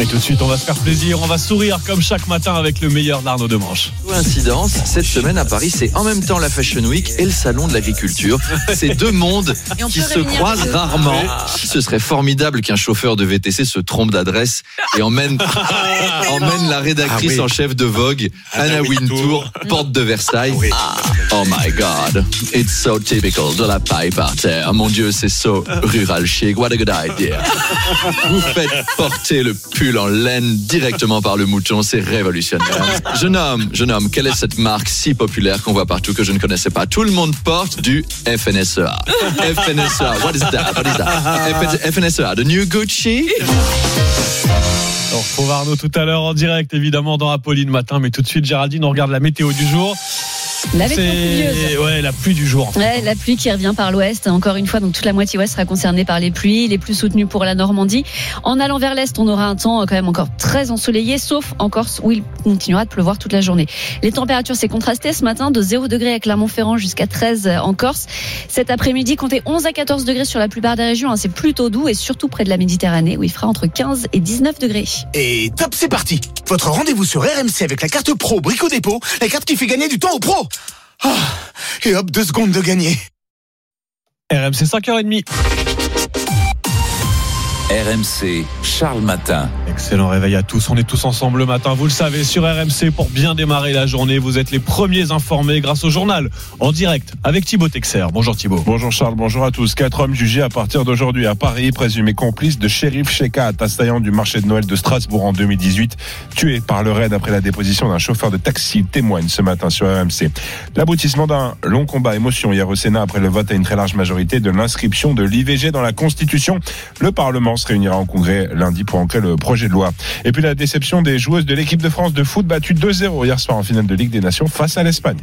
Et tout de suite, on va se faire plaisir, on va sourire comme chaque matin avec le meilleur d'Arnaud Demanche. Coïncidence, cette semaine à Paris, c'est en même temps la Fashion Week et le Salon de l'Agriculture. C'est deux mondes qui se croisent rarement. Ce serait formidable qu'un chauffeur de VTC se trompe d'adresse et emmène, emmène la rédactrice Ah oui. en chef de Vogue, Anna Anna Wintour, Wintour. porte de Versailles. Oh my God, it's so typical de la paille par terre. Mon Dieu, c'est so rural chic. What a good idea. Vous faites porter le pull en laine directement par le mouton, c'est révolutionnaire. Jeune homme, jeune homme, quelle est cette marque si populaire qu'on voit partout que je ne connaissais pas? Tout le monde porte du FNSEA. FNSEA, what is that? What is that? FNSEA, the new Gucci? On retrouve Arnaud tout à l'heure en direct, évidemment, dans Apolline matin. Mais tout de suite, Géraldine, on regarde la météo du jour. La ouais, la pluie du jour. Ouais, la pluie qui revient par l'ouest. Encore une fois, donc toute la moitié ouest sera concernée par les pluies, les plus soutenues pour la Normandie. En allant vers l'est, on aura un temps euh, quand même encore très ensoleillé, sauf en Corse où il continuera de pleuvoir toute la journée. Les températures, c'est contrasté ce matin de 0 degré à Clermont-Ferrand jusqu'à 13 en Corse. Cet après-midi, comptez 11 à 14 degrés sur la plupart des régions. hein. C'est plutôt doux et surtout près de la Méditerranée où il fera entre 15 et 19 degrés. Et top, c'est parti Votre rendez-vous sur RMC avec la carte pro Brico Dépôt, la carte qui fait gagner du temps aux pros Ah, Et hop, deux secondes de gagner RMC 5h30. RMC, Charles Matin. Excellent réveil à tous. On est tous ensemble le matin. Vous le savez, sur RMC, pour bien démarrer la journée, vous êtes les premiers informés grâce au journal en direct avec Thibaut Texer. Bonjour Thibaut. Bonjour Charles, bonjour à tous. Quatre hommes jugés à partir d'aujourd'hui à Paris, présumés complices de shérif Shekat, assaillant du marché de Noël de Strasbourg en 2018, tué par le raid après la déposition d'un chauffeur de taxi, témoigne ce matin sur RMC. L'aboutissement d'un long combat émotion hier au Sénat après le vote à une très large majorité de l'inscription de l'IVG dans la Constitution. Le Parlement se réunira en congrès lundi pour ancrer le projet Et puis la déception des joueuses de l'équipe de France de foot battue 2-0 hier soir en finale de Ligue des Nations face à l'Espagne.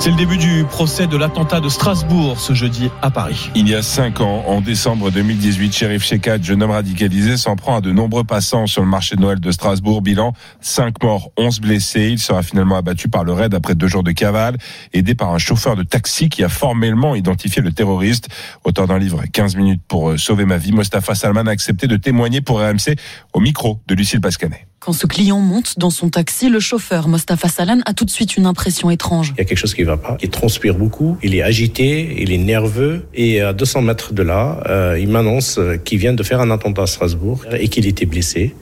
C'est le début du procès de l'attentat de Strasbourg ce jeudi à Paris. Il y a cinq ans, en décembre 2018, Shérif Shekat, jeune homme radicalisé, s'en prend à de nombreux passants sur le marché de Noël de Strasbourg. Bilan, cinq morts, 11 blessés. Il sera finalement abattu par le raid après deux jours de cavale, aidé par un chauffeur de taxi qui a formellement identifié le terroriste. Auteur d'un livre, 15 minutes pour euh, sauver ma vie, Mostafa Salman a accepté de témoigner pour RMC au micro de Lucille Pascanet. Quand ce client monte dans son taxi, le chauffeur Mostafa Salan a tout de suite une impression étrange. Il y a quelque chose qui ne va pas. Il transpire beaucoup, il est agité, il est nerveux. Et à 200 mètres de là, euh, il m'annonce qu'il vient de faire un attentat à Strasbourg et qu'il était blessé.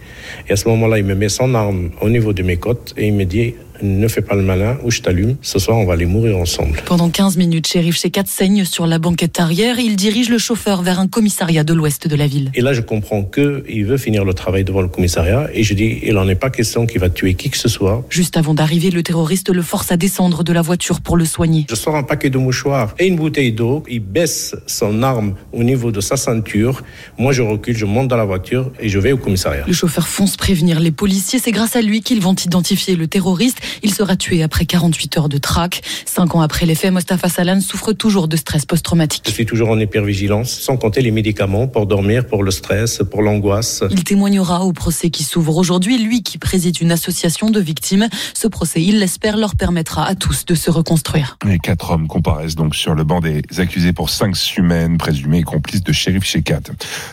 Et à ce moment-là, il me met son arme au niveau de mes côtes et il me dit ne fais pas le malin ou je t'allume. Ce soir, on va aller mourir ensemble. Pendant 15 minutes, shérif Shekat saigne sur la banquette arrière. Il dirige le chauffeur vers un commissariat de l'ouest de la ville. Et là, je comprends qu'il veut finir le travail devant le commissariat. Et je dis, il n'en est pas question qu'il va tuer qui que ce soit. Juste avant d'arriver, le terroriste le force à descendre de la voiture pour le soigner. Je sors un paquet de mouchoirs et une bouteille d'eau. Il baisse son arme au niveau de sa ceinture. Moi, je recule, je monte dans la voiture et je vais au commissariat. Le chauffeur fonce prévenir les policiers. C'est grâce à lui qu'ils vont identifier le terroriste. Il sera tué après 48 heures de traque. Cinq ans après les faits, Mostafa Salan souffre toujours de stress post-traumatique. Je suis toujours en hypervigilance, sans compter les médicaments pour dormir, pour le stress, pour l'angoisse. Il témoignera au procès qui s'ouvre aujourd'hui, lui qui préside une association de victimes. Ce procès, il l'espère, leur permettra à tous de se reconstruire. Les quatre hommes comparaissent donc sur le banc des accusés pour cinq semaines, présumés complices de shérif Shekat.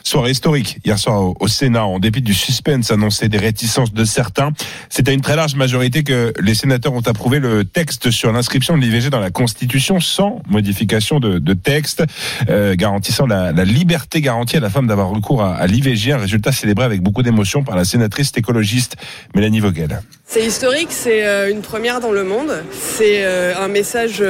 Soirée historique, hier soir au, au Sénat, en dépit du suspense annoncé des réticences de certains, c'est à une très large majorité que les sénateurs ont approuvé le texte sur l'inscription de l'IVG dans la Constitution sans modification de, texte, euh, garantissant la, la, liberté garantie à la femme d'avoir recours à, à l'IVG, un résultat célébré avec beaucoup d'émotion par la sénatrice écologiste Mélanie Vogel. C'est historique, c'est euh, une première dans le monde, c'est euh, un message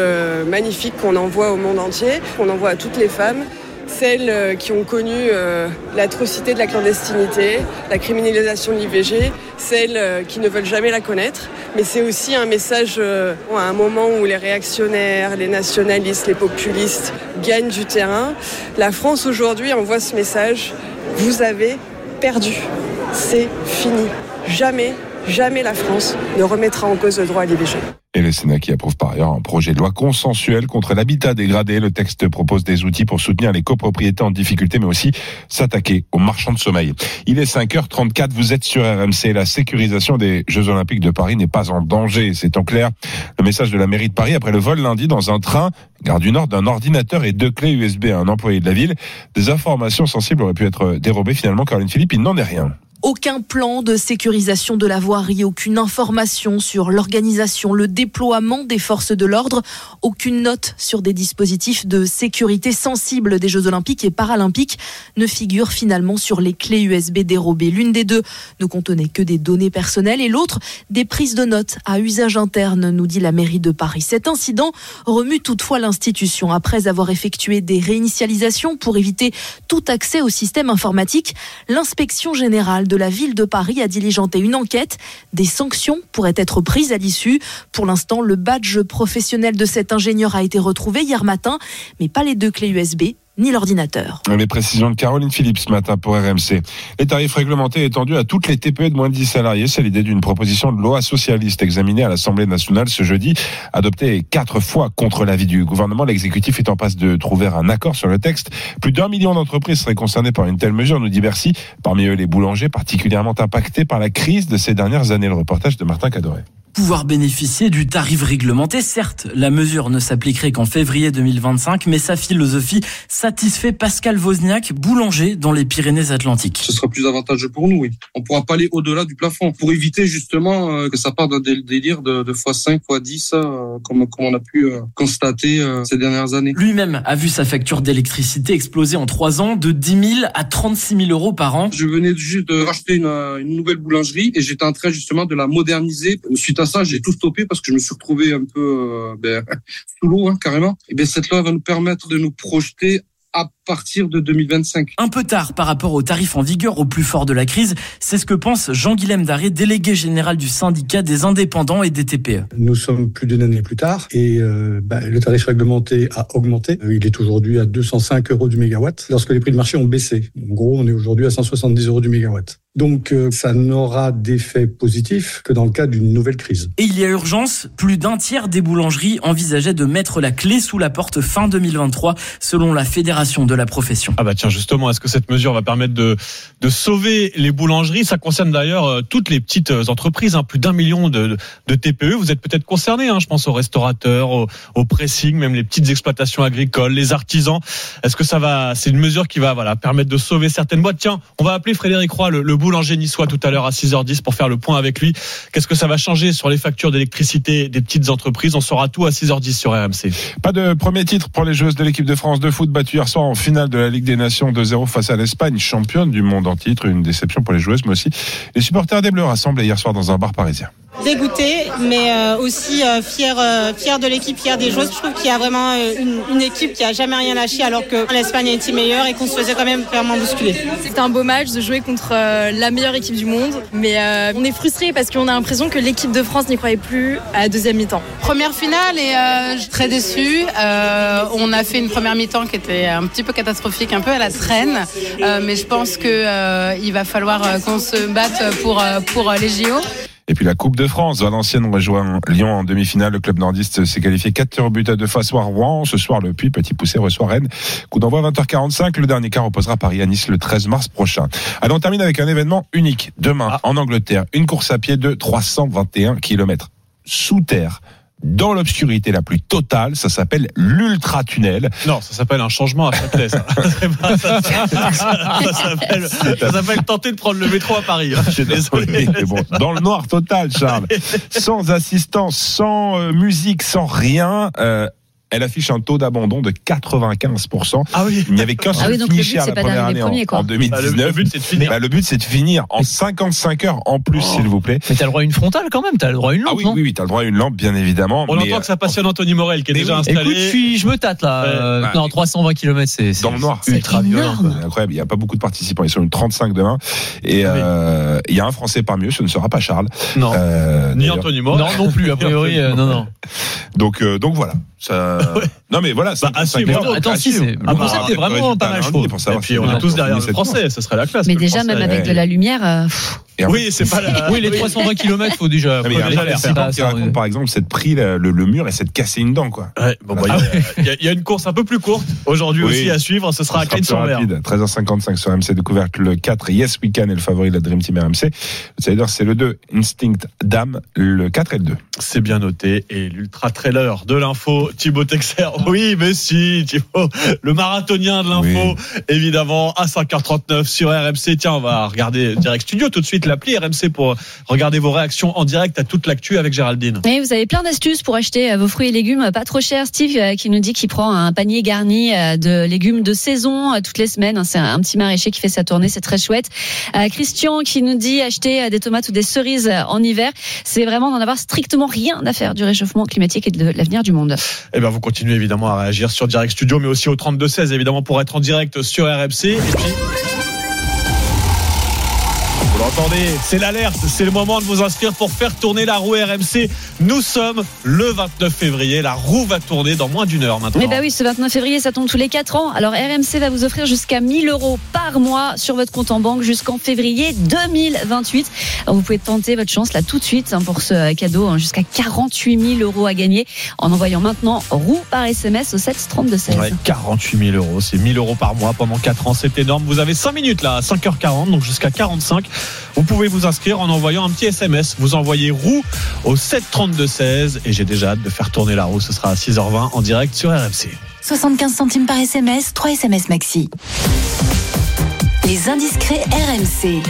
magnifique qu'on envoie au monde entier, qu'on envoie à toutes les femmes celles qui ont connu euh, l'atrocité de la clandestinité, la criminalisation de l'IVG, celles qui ne veulent jamais la connaître. Mais c'est aussi un message euh, à un moment où les réactionnaires, les nationalistes, les populistes gagnent du terrain. La France aujourd'hui envoie ce message, vous avez perdu, c'est fini. Jamais, jamais la France ne remettra en cause le droit à l'IVG. Et le Sénat qui approuve par ailleurs un projet de loi consensuel contre l'habitat dégradé. Le texte propose des outils pour soutenir les copropriétés en difficulté, mais aussi s'attaquer aux marchands de sommeil. Il est 5h34, vous êtes sur RMC. La sécurisation des Jeux Olympiques de Paris n'est pas en danger. C'est en clair le message de la mairie de Paris après le vol lundi dans un train, gare du Nord, d'un ordinateur et deux clés USB à un employé de la ville. Des informations sensibles auraient pu être dérobées finalement. Caroline Philippe, il n'en est rien aucun plan de sécurisation de la voirie, aucune information sur l'organisation, le déploiement des forces de l'ordre, aucune note sur des dispositifs de sécurité sensibles des Jeux olympiques et paralympiques ne figure finalement sur les clés USB dérobées. L'une des deux ne contenait que des données personnelles et l'autre des prises de notes à usage interne, nous dit la mairie de Paris. Cet incident remue toutefois l'institution après avoir effectué des réinitialisations pour éviter tout accès au système informatique. L'inspection générale de la ville de Paris a diligenté une enquête. Des sanctions pourraient être prises à l'issue. Pour l'instant, le badge professionnel de cet ingénieur a été retrouvé hier matin, mais pas les deux clés USB ni l'ordinateur. Les précisions de Caroline Philippe ce matin pour RMC. Les tarifs réglementés étendus à toutes les TPE de moins de 10 salariés, c'est l'idée d'une proposition de loi socialiste examinée à l'Assemblée nationale ce jeudi, adoptée quatre fois contre l'avis du gouvernement. L'exécutif est en passe de trouver un accord sur le texte. Plus d'un million d'entreprises seraient concernées par une telle mesure, nous dit Bercy. Parmi eux, les boulangers particulièrement impactés par la crise de ces dernières années. Le reportage de Martin Cadoret. pouvoir bénéficier du tarif réglementé. Certes, la mesure ne s'appliquerait qu'en février 2025, mais sa philosophie satisfait Pascal Wozniak, boulanger dans les Pyrénées-Atlantiques. Ce sera plus avantageux pour nous, oui. On pourra pas aller au-delà du plafond pour éviter justement euh, que ça parte d'un dé- délire de, de x5, x10, euh, comme, comme on a pu euh, constater euh, ces dernières années. Lui-même a vu sa facture d'électricité exploser en trois ans de 10 000 à 36 000 euros par an. Je venais juste de racheter une, euh, une nouvelle boulangerie et j'étais en train justement de la moderniser. Suite à ça, j'ai tout stoppé parce que je me suis retrouvé un peu euh, ben, sous l'eau hein, carrément. Et bien cette loi va nous permettre de nous projeter à partir de 2025. Un peu tard par rapport aux tarifs en vigueur au plus fort de la crise, c'est ce que pense Jean-Guilhem Daré, délégué général du syndicat des indépendants et des TPE. Nous sommes plus d'une année plus tard et euh, bah, le tarif réglementé a augmenté. Euh, Il est aujourd'hui à 205 euros du mégawatt, lorsque les prix de marché ont baissé. En gros, on est aujourd'hui à 170 euros du mégawatt. Donc, euh, ça n'aura d'effet positif que dans le cas d'une nouvelle crise. Et il y a urgence, plus d'un tiers des boulangeries envisageaient de mettre la clé sous la porte fin 2023, selon la fédération de la profession. Ah bah tiens justement, est-ce que cette mesure va permettre de, de sauver les boulangeries? Ça concerne d'ailleurs euh, toutes les petites euh, entreprises, hein, plus d'un million de, de TPE. Vous êtes peut-être concernés, hein, je pense aux restaurateurs, au, au pressing, même les petites exploitations agricoles, les artisans. Est-ce que ça va C'est une mesure qui va voilà permettre de sauver certaines boîtes? Tiens, on va appeler Frédéric Roy, le, le boulanger niçois, tout à l'heure à 6h10 pour faire le point avec lui. Qu'est-ce que ça va changer sur les factures d'électricité des petites entreprises? On saura tout à 6h10 sur RMC. Pas de premier titre pour les joueuses de l'équipe de France de foot battue hier soir en finale de la Ligue des Nations 2-0 face à l'Espagne, championne du monde en titre. Une déception pour les joueuses, mais aussi les supporters des Bleus rassemblés hier soir dans un bar parisien. Dégoûté, mais euh, aussi euh, fier, euh, fier de l'équipe, fier des joueuses. Je trouve qu'il y a vraiment euh, une, une équipe qui a jamais rien lâché, alors que l'Espagne a été meilleure et qu'on se faisait quand même clairement bousculer. C'était un beau match de jouer contre euh, la meilleure équipe du monde, mais euh, on est frustré parce qu'on a l'impression que l'équipe de France n'y croyait plus à la deuxième mi-temps. Première finale et euh, je suis très déçue. Euh, on a fait une première mi-temps qui était un petit peu catastrophique, un peu à la traîne, Euh, mais je pense que euh, il va falloir euh, qu'on se batte pour euh, pour les JO. Et puis la Coupe de France, Valenciennes rejoint Lyon en demi-finale. Le club nordiste s'est qualifié 4 buts à 2 face à Rouen. Ce soir, le Puy Petit Poussé reçoit Rennes. Coup d'envoi 20h45. Le dernier quart opposera Paris à Nice le 13 mars prochain. Allez, on termine avec un événement unique. Demain, en Angleterre, une course à pied de 321 km sous terre. Dans l'obscurité la plus totale, ça s'appelle l'ultra-tunnel. Non, ça s'appelle un changement à Châtelet. Ça, pas- ça, ça- ça s'appelle tenter de prendre le métro à Paris. hein. Je suis désolé, mais bon, dans le noir total, Charles. Sans assistance, sans euh, musique, sans rien. euh, elle affiche un taux d'abandon de 95%. Ah oui. Il n'y avait qu'un Ah seul oui, donc le finisher la pas première année en, premier, quoi. en 2019. Bah, le- le but, c'est de finir. Bah, le but, c'est de finir en 55 heures en plus, s'il vous plaît. Mais t'as le droit à une frontale quand même, t'as le droit à une lampe, Ah oui, non oui, oui, t'as le droit à une lampe, bien évidemment. On mais, entend que ça passionne Anthony Morel qui est déjà oui. installé. Écoute, je, suis, je me tâte là. Ouais. Euh, Bah, non, 320 km, c'est dans le noir. ultra violent. incroyable. Il n'y a pas beaucoup de participants. Ils sont une 35 demain. Et Ah oui. euh, il y a un Français parmi eux. Ce ne sera pas Charles. Non. Euh, Ni. Anthony Morel. Non, non plus, a priori, euh, non, non. Donc, euh, donc voilà. Ça... Non, mais voilà. Bah, à 55 suivre. heures. Attends, À si, suivre. c'est- le On concept est vraiment pas mal pour Et puis si on est a tous derrière fini le cette français, ce serait la classe. Mais déjà, même avec de la lumière, euh, Et Oui, c'est pas la. Oui, les 320 km, faut déjà. Non, mais il y a un faut déjà les qui Ça, raconte, par exemple, s'être pris le, le- le mur et s'être cassé une dent, quoi. Ouais, bon, bah, il y a- il y, une course un peu plus courte aujourd'hui Oui. aussi à suivre. Ce sera à sera rapide. 13h55 sur MC découverte le 4 Yes Weekend est le favori de la Dream Team RMC. C'est-à-dire c'est le 2 Instinct Dame, le 4 et le 2. C'est bien noté. Et l'ultra trailer de l'info, Thibaut Texer. Oui, mais si, Thibaut. Le marathonien de l'info, évidemment, à 5h39 sur RMC. Tiens, on va regarder Direct Studio tout de suite, l'appli RMC pour regarder vos réactions en direct à toute l'actu avec Géraldine. Et vous avez plein d'astuces pour acheter euh, vos fruits et légumes euh, pas trop chers. Steve euh, qui nous dit qu'il prend un panier garni de légumes de saison toutes les semaines. C'est un petit maraîcher qui fait sa tournée, c'est très chouette. Christian qui nous dit acheter des tomates ou des cerises en hiver. C'est vraiment d'en avoir strictement rien à faire du réchauffement climatique et de l'avenir du monde. Eh bien, vous continuez évidemment à réagir sur Direct Studio, mais aussi au 32-16, évidemment, pour être en direct sur RMC. Et puis. L'entendez, c'est l'alerte, c'est le moment de vous inscrire pour faire tourner la roue RMC. Nous sommes le 29 février, la roue va tourner dans moins d'une heure maintenant. Mais bah oui, ce 29 février, ça tombe tous les 4 ans. Alors RMC va vous offrir jusqu'à 1000 euros par mois sur votre compte en banque jusqu'en février 2028. Alors, vous pouvez tenter votre chance là tout de suite hein, pour ce cadeau, hein, jusqu'à 48 000 euros à gagner en envoyant maintenant roue par SMS au 7 32 16. Ouais, 48 000 euros, c'est 1000 euros par mois pendant 4 ans, c'est énorme. Vous avez 5 minutes là, à 5h40, donc jusqu'à 45. Vous pouvez vous inscrire en envoyant un petit SMS. Vous envoyez roue au 732 16 et j'ai déjà hâte de faire tourner la roue. Ce sera à 6h20 en direct sur RMC. 75 centimes par SMS, 3 SMS maxi. Les indiscrets RMC.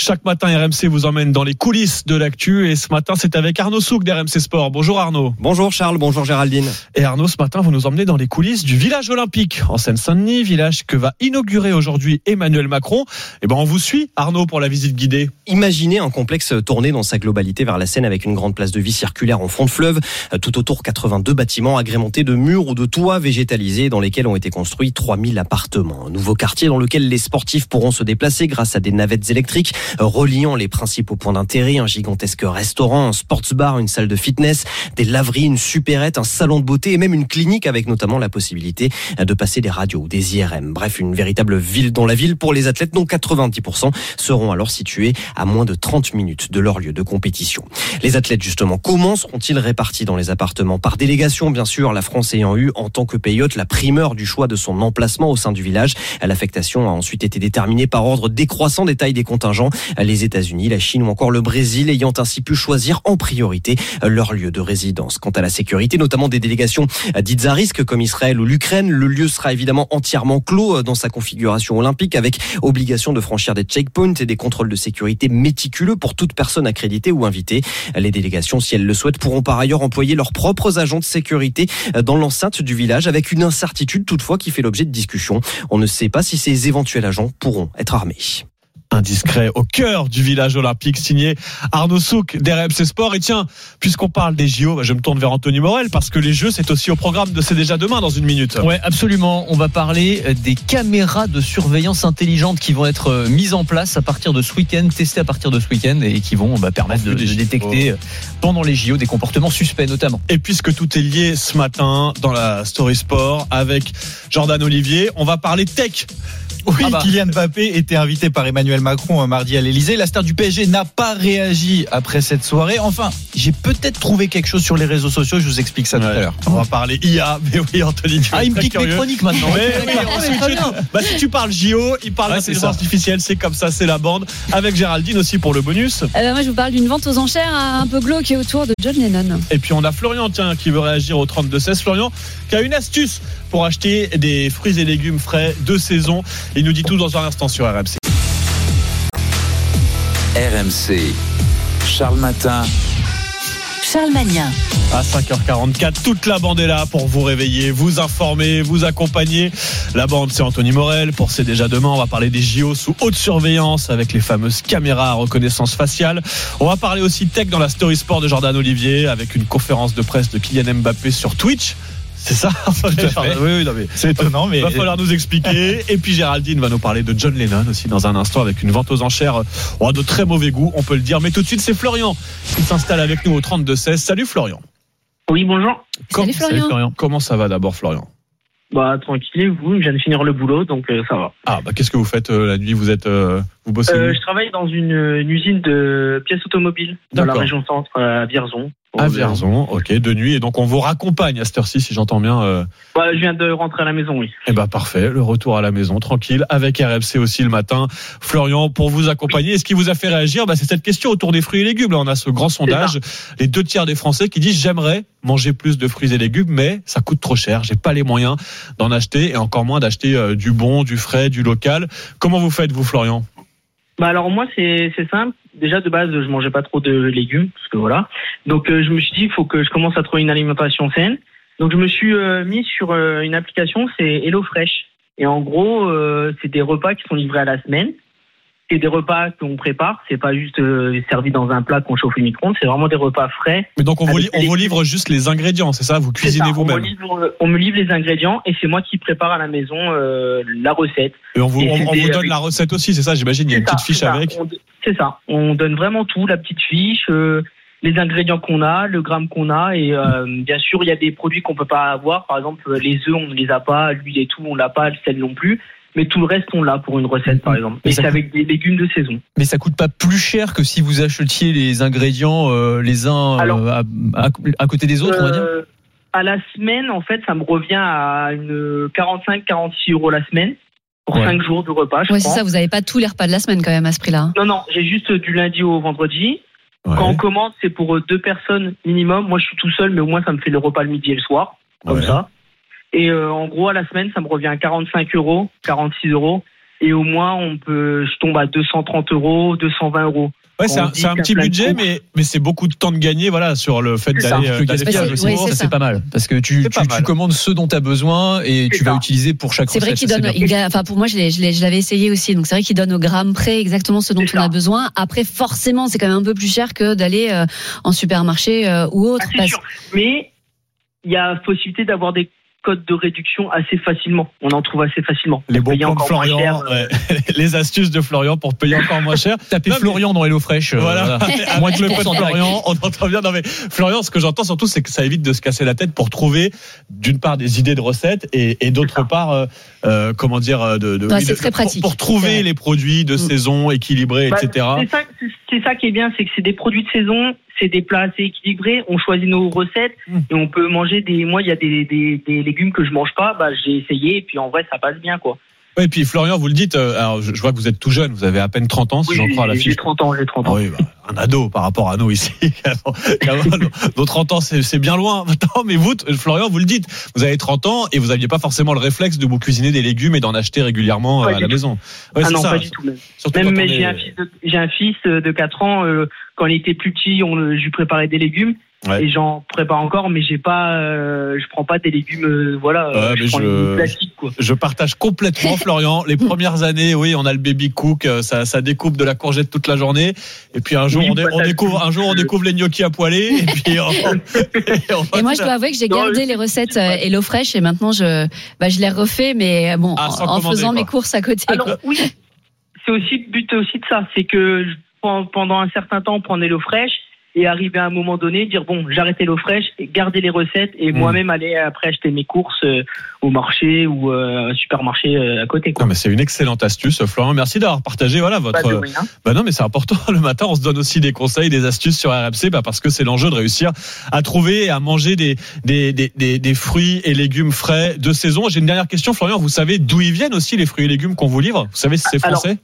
Chaque matin, RMC vous emmène dans les coulisses de l'actu et ce matin, c'est avec Arnaud Souk d'RMC Sport. Bonjour Arnaud. Bonjour Charles, bonjour Géraldine. Et Arnaud, ce matin, vous nous emmenez dans les coulisses du village olympique en Seine-Saint-Denis, village que va inaugurer aujourd'hui Emmanuel Macron. Et ben, on vous suit, Arnaud, pour la visite guidée. Imaginez un complexe tourné dans sa globalité vers la Seine avec une grande place de vie circulaire en fond de fleuve. Tout autour, 82 bâtiments agrémentés de murs ou de toits végétalisés dans lesquels ont été construits 3000 appartements. Un nouveau quartier dans lequel les sportifs pourront se déplacer grâce à des navettes électriques reliant les principaux points d'intérêt, un gigantesque restaurant, un sports bar, une salle de fitness, des laveries, une supérette, un salon de beauté et même une clinique avec notamment la possibilité de passer des radios ou des IRM. Bref, une véritable ville dans la ville pour les athlètes dont 90% seront alors situés à moins de 30 minutes de leur lieu de compétition. Les athlètes justement, comment seront-ils répartis dans les appartements? Par délégation, bien sûr, la France ayant eu en tant que pays hôte la primeur du choix de son emplacement au sein du village. L'affectation a ensuite été déterminée par ordre décroissant des tailles des contingents. Les États-Unis, la Chine ou encore le Brésil ayant ainsi pu choisir en priorité leur lieu de résidence. Quant à la sécurité, notamment des délégations dites à risque comme Israël ou l'Ukraine, le lieu sera évidemment entièrement clos dans sa configuration olympique avec obligation de franchir des checkpoints et des contrôles de sécurité méticuleux pour toute personne accréditée ou invitée. Les délégations, si elles le souhaitent, pourront par ailleurs employer leurs propres agents de sécurité dans l'enceinte du village avec une incertitude toutefois qui fait l'objet de discussions. On ne sait pas si ces éventuels agents pourront être armés indiscret au cœur du village olympique signé Arnaud Souk d'RMC Sport. Et tiens, puisqu'on parle des JO, je me tourne vers Anthony Morel parce que les Jeux, c'est aussi au programme de C'est déjà demain dans une minute. Ouais, absolument. On va parler euh, des caméras de surveillance intelligente qui vont être euh, mises en place à partir de ce week-end, testées à partir de ce week-end et qui vont bah, permettre de, de détecter euh, pendant les JO des comportements suspects notamment. Et puisque tout est lié ce matin dans la Story Sport avec Jordan Olivier, on va parler tech. Oui, ah bah. Kylian Mbappé était invité par Emmanuel Macron mardi à l'Elysée. La star du PSG n'a pas réagi après cette soirée. Enfin, j'ai peut-être trouvé quelque chose sur les réseaux sociaux. Je vous explique ça tout à l'heure. On va parler IA. Mais oui, Anthony. Ah, il me pique mes chroniques maintenant. Mais, oui, bah, si tu parles JO, il parle ouais, d'intelligence artificielle. C'est comme ça, c'est la bande. Avec Géraldine aussi pour le bonus. Eh ben, moi, je vous parle d'une vente aux enchères un peu glauque autour de John Lennon. Et puis, on a Florian, tiens, qui veut réagir au 32-16. Florian, qui a une astuce pour acheter des fruits et légumes frais de saison. Il nous dit tout dans un instant sur RMC. RMC, Charles Matin. Charles Magnin. À 5h44, toute la bande est là pour vous réveiller, vous informer, vous accompagner. La bande, c'est Anthony Morel. Pour C'est déjà demain, on va parler des JO sous haute surveillance avec les fameuses caméras à reconnaissance faciale. On va parler aussi tech dans la story sport de Jordan Olivier avec une conférence de presse de Kylian Mbappé sur Twitch. C'est ça Oui, oui, c'est étonnant, mais. Il va falloir nous expliquer. Et puis Géraldine va nous parler de John Lennon aussi dans un instant avec une vente aux enchères oh, de très mauvais goût, on peut le dire. Mais tout de suite, c'est Florian qui s'installe avec nous au 32-16. Salut Florian. Oui, bonjour. Salut, Florian. Salut Florian. Comment ça va d'abord, Florian? Bah tranquille, vous, je viens de finir le boulot, donc euh, ça va. Ah bah qu'est-ce que vous faites euh, la nuit? Vous êtes, euh, vous bossez euh, Je travaille dans une, une, usine de pièces automobiles dans la région centre à Vierzon. À Vierzon, ok, de nuit. Et donc on vous raccompagne à cette heure-ci, si j'entends bien. Euh... Bah, je viens de rentrer à la maison, oui. Eh bah parfait, le retour à la maison, tranquille, avec RMC aussi le matin. Florian, pour vous accompagner, et ce qui vous a fait réagir, bah, c'est cette question autour des fruits et légumes. Là, on a ce grand sondage, les deux tiers des Français qui disent j'aimerais manger plus de fruits et légumes, mais ça coûte trop cher, j'ai pas les moyens d'en acheter et encore moins d'acheter euh, du bon, du frais, du local. Comment vous faites, vous, Florian? Bah alors moi c'est simple. Déjà de base je mangeais pas trop de légumes parce que voilà. Donc euh, je me suis dit il faut que je commence à trouver une alimentation saine. Donc je me suis euh, mis sur euh, une application c'est HelloFresh et en gros c'est des repas qui sont livrés à la semaine. C'est des repas qu'on prépare, c'est pas juste servi dans un plat qu'on chauffe au micro-ondes, c'est vraiment des repas frais. Mais donc on vous, on vous livre juste les ingrédients, c'est ça? Vous cuisinez vous-même? on, on, me livre les ingrédients et c'est moi qui prépare à la maison la recette. Et on vous, on, on vous donne la recette aussi, c'est ça J'imagine, il y a une petite fiche avec. C'est ça. On donne vraiment tout, la petite fiche, euh, les ingrédients qu'on a, le gramme qu'on a, et euh, bien sûr, il y a des produits qu'on peut pas avoir. Par exemple, les œufs, on ne les a pas, l'huile et tout, on l'a pas, le sel non plus. Mais tout le reste, on l'a pour une recette, par exemple. Mais et ça c'est coûte- avec des légumes de saison. Mais ça coûte pas plus cher que si vous achetiez les ingrédients euh, les uns euh, à, à- à côté des autres, on va dire Euh, à la semaine, en fait, ça me revient à une 45-46 euros la semaine. pour Ouais. 5 jours de repas. Je Ouais, c'est ça, vous n'avez pas tous les repas de la semaine quand même à ce prix-là. Non, non, j'ai juste du lundi au vendredi. Quand on commence, c'est pour deux personnes minimum. Moi, je suis tout seul, mais au moins, ça me fait le repas le midi et le soir, comme Ouais. ça. Et euh, en gros, à la semaine, ça me revient à 45 euros, 46 euros. Et au moins, on peut, je tombe à 230 euros, 220 euros. Ouais, c'est un, petit budget, mais, mais c'est beaucoup de temps de gagner voilà, sur le fait ça. d'aller euh, le d'aller c'est ça, ça. c'est pas mal parce que tu, tu, tu commandes ce dont tu as besoin et tu C'est vas ça. utiliser pour chaque C'est vrai recette, qu'il ça, c'est donne, il enfin pour moi je l'avais essayé aussi, donc c'est vrai qu'il donne au gramme près exactement ce dont on a ça. besoin. Après forcément c'est quand même un peu plus cher que d'aller euh, en supermarché euh, ou autre. Ah, c'est parce- sûr. Mais il y a possibilité d'avoir des codes de réduction assez facilement. On en trouve assez facilement. Les bons plans de Florian, cher, euh, ouais. les astuces de Florian pour payer encore moins cher. Tapez Non, mais- Florian dans HelloFresh. euh, Voilà. voilà. Moins que le code 10% direct. Florian, on entend bien. Non mais Florian, ce que j'entends surtout, c'est que ça évite de se casser la tête pour trouver, d'une part, des idées de recettes et, et d'autre part, euh, euh, comment dire, de, de, Ouais, oui, c'est de- très pour- pratique. pour, trouver les produits de Mm. saison équilibrés, Bah, etc. C'est ça, ça qui est bien, c'est que c'est des produits de saison, c'est des plats assez équilibrés. On choisit nos recettes Mm. et on peut manger des. Moi, il y a des, des, des légumes que je mange pas. Bah, j'ai essayé et puis en vrai, ça passe bien, quoi. Ouais, et puis Florian, vous le dites, euh, alors je, je vois que vous êtes tout jeune, vous avez à peine 30 ans, si Oui, j'en crois à la j'ai fiche. 30 ans, j'ai 30 Ah ans. oui, bah, un ado par rapport à nous ici. Nos- Nos 30 ans, c'est bien loin. Non, mais vous, Florian, vous le dites, vous avez 30 ans et vous n'aviez pas forcément le réflexe de vous cuisiner des légumes et d'en acheter régulièrement Pas euh, à la tout. maison. Ouais, ah non, ça. pas du tout. Même, Même, mais j'ai est- un fils de, j'ai un fils euh, de 4 ans. euh, quand il était plus petit, on, je lui préparais des légumes. Ouais. Et j'en prépare encore, mais j'ai pas, euh, je prends pas des légumes, euh, voilà, euh, Ouais, je prends je- les légumes classiques, quoi. Je partage complètement, Florian. Les premières années, oui, on a le baby cook, euh, ça, ça découpe de la courgette toute la journée. Et puis un jour, Oui, on, on découvre, un jour, on découvre les gnocchis à poêler. Et puis, on- et on- Et moi, je dois avouer que j'ai Non, gardé les recettes euh, HelloFresh et maintenant je, bah, je les refais, mais bon, Ah, en, en commander, faisant quoi. mes courses à côté. Alors quoi. oui, c'est aussi le but aussi de ça, c'est que pendant un certain temps, prendre l'eau fraîche et arriver à un moment donné, dire bon, j'arrête l'eau fraîche, garder les recettes et Mm. moi-même aller après acheter mes courses euh, au marché ou euh, un supermarché euh, à côté. Quoi. Non, mais c'est une excellente astuce, Florian. Merci d'avoir partagé, voilà, votre. Pas de rien. Bah non, mais c'est important. Le matin, on se donne aussi des conseils, des astuces sur RMC, bah parce que c'est l'enjeu de réussir à trouver et à manger des, des, des, des, des fruits et légumes frais de saison. J'ai une dernière question, Florian. Vous savez d'où ils viennent aussi les fruits et légumes qu'on vous livre? Vous savez si c'est Alors, français?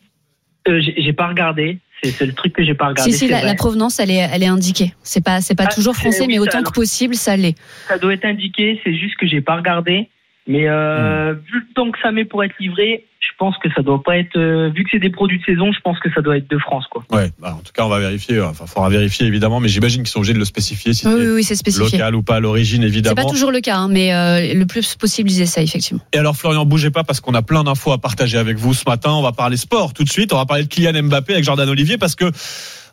Euh, j'ai pas regardé, c'est le truc que j'ai pas regardé. Si, si, la, provenance, elle est, elle est indiquée. C'est pas, c'est pas Ah, toujours français, oui, mais autant que possible, ça l'est. Ça doit être indiqué, c'est juste que j'ai pas regardé. Mais euh, Hmm. vu le temps que ça met pour être livré, je pense que ça doit pas être. euh, vu que c'est des produits de saison, je pense que ça doit être de France, quoi. Ouais, bah, en tout cas, on va vérifier. Enfin, faudra vérifier évidemment, mais j'imagine qu'ils sont obligés de le spécifier si Oui, c'est oui, oui, c'est spécifié. local ou pas à l'origine, C'est évidemment. pas toujours le cas, hein, mais euh, le plus possible, ils essayent, effectivement. Et alors Florian, bougez pas parce qu'on a plein d'infos à partager avec vous ce matin. On va parler sport tout de suite. On va parler de Kylian Mbappé avec Jordan Olivier parce que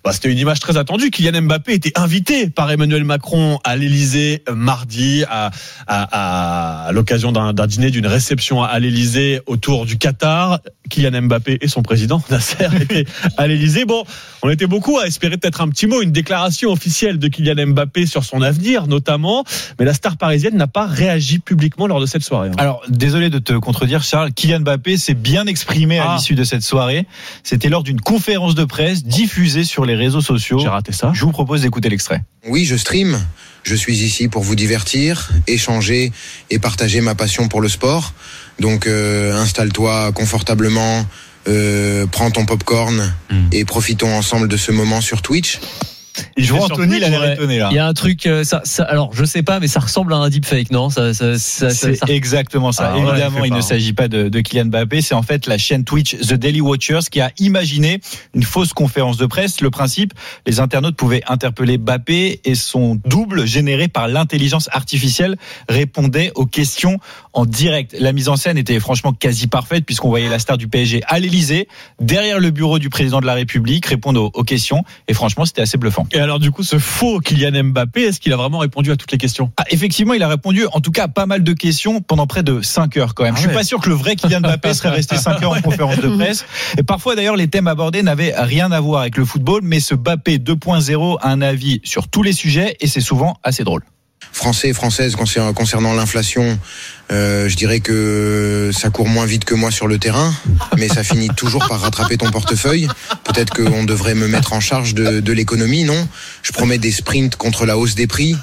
bah, c'était une image très attendue. Kylian Mbappé était invité par Emmanuel Macron à l'Elysée mardi à, à, l'occasion d'un dîner, d'une réception à l'Elysée autour du Qatar. Kylian Mbappé et son président Nasser étaient à l'Elysée. Bon, on était beaucoup à espérer peut-être un petit mot, une déclaration officielle de Kylian Mbappé sur son avenir notamment. Mais la star parisienne n'a pas réagi publiquement lors de cette soirée. hein. Alors, désolé de te contredire, Charles. Kylian Mbappé s'est bien exprimé à Ah. l'issue de cette soirée. C'était lors d'une conférence de presse diffusée sur les réseaux sociaux. J'ai raté ça. Je vous propose d'écouter l'extrait. Oui, je stream. Je suis ici pour vous divertir, échanger et partager ma passion pour le sport. Donc euh, installe-toi confortablement, euh, prends ton popcorn et profitons ensemble de ce moment sur Twitch. Je vois Anthony, il a l'air étonné là. Il y a un truc, euh, ça, ça- alors je sais pas, mais ça ressemble à un deepfake, non? Ça, ça, C'est exactement ça. Ah Évidemment, il pas, ne hein. s'agit pas de, de Kylian Mbappé. C'est en fait la chaîne Twitch The Daily Watchers qui a imaginé une fausse conférence de presse. Le principe, les internautes pouvaient interpeller Mbappé et son double généré par l'intelligence artificielle répondait aux questions en direct. La mise en scène était franchement quasi parfaite puisqu'on voyait la star du PSG à l'Elysée, derrière le bureau du président de la République, répondre aux, aux questions. Et franchement, c'était assez bluffant. Et alors du coup, ce faux Kylian Mbappé, est-ce qu'il a vraiment répondu à toutes les questions? Ah, effectivement, il a répondu, en tout cas, à pas mal de questions pendant près de 5 heures quand même. Ah Je suis ouais. pas sûr que le vrai Kylian Mbappé serait resté 5 heures en conférence de presse. Et parfois, d'ailleurs, les thèmes abordés n'avaient rien à voir avec le football, mais ce Mbappé 2.0 a un avis sur tous les sujets et c'est souvent assez drôle. Français et françaises concer- concernant l'inflation, euh, je dirais que ça court moins vite que moi sur le terrain, mais ça finit toujours par rattraper ton portefeuille. Peut-être qu'on devrait me mettre en charge de, de l'économie, non? Je promets des sprints contre la hausse des prix.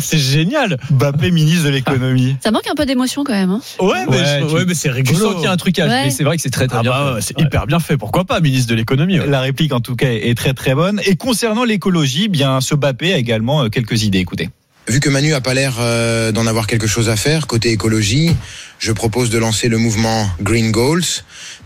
c'est génial. Mbappé, ministre de l'économie. Ça manque un peu d'émotion quand même. Hein. Ouais, mais, Ouais, je- tu- ouais, mais c'est rigolo. sens qu'il y a un trucage, Ouais. mais c'est vrai que c'est très très Ah bien. bah, fait. ouais, c'est hyper bien fait. Pourquoi pas, ministre de l'économie ouais. La réplique, en tout cas, est très très bonne. Et concernant l'écologie, bien, ce Mbappé a également euh, quelques idées. Écoutez. Vu que Manu a pas l'air euh, d'en avoir quelque chose à faire côté écologie, je propose de lancer le mouvement Green Goals.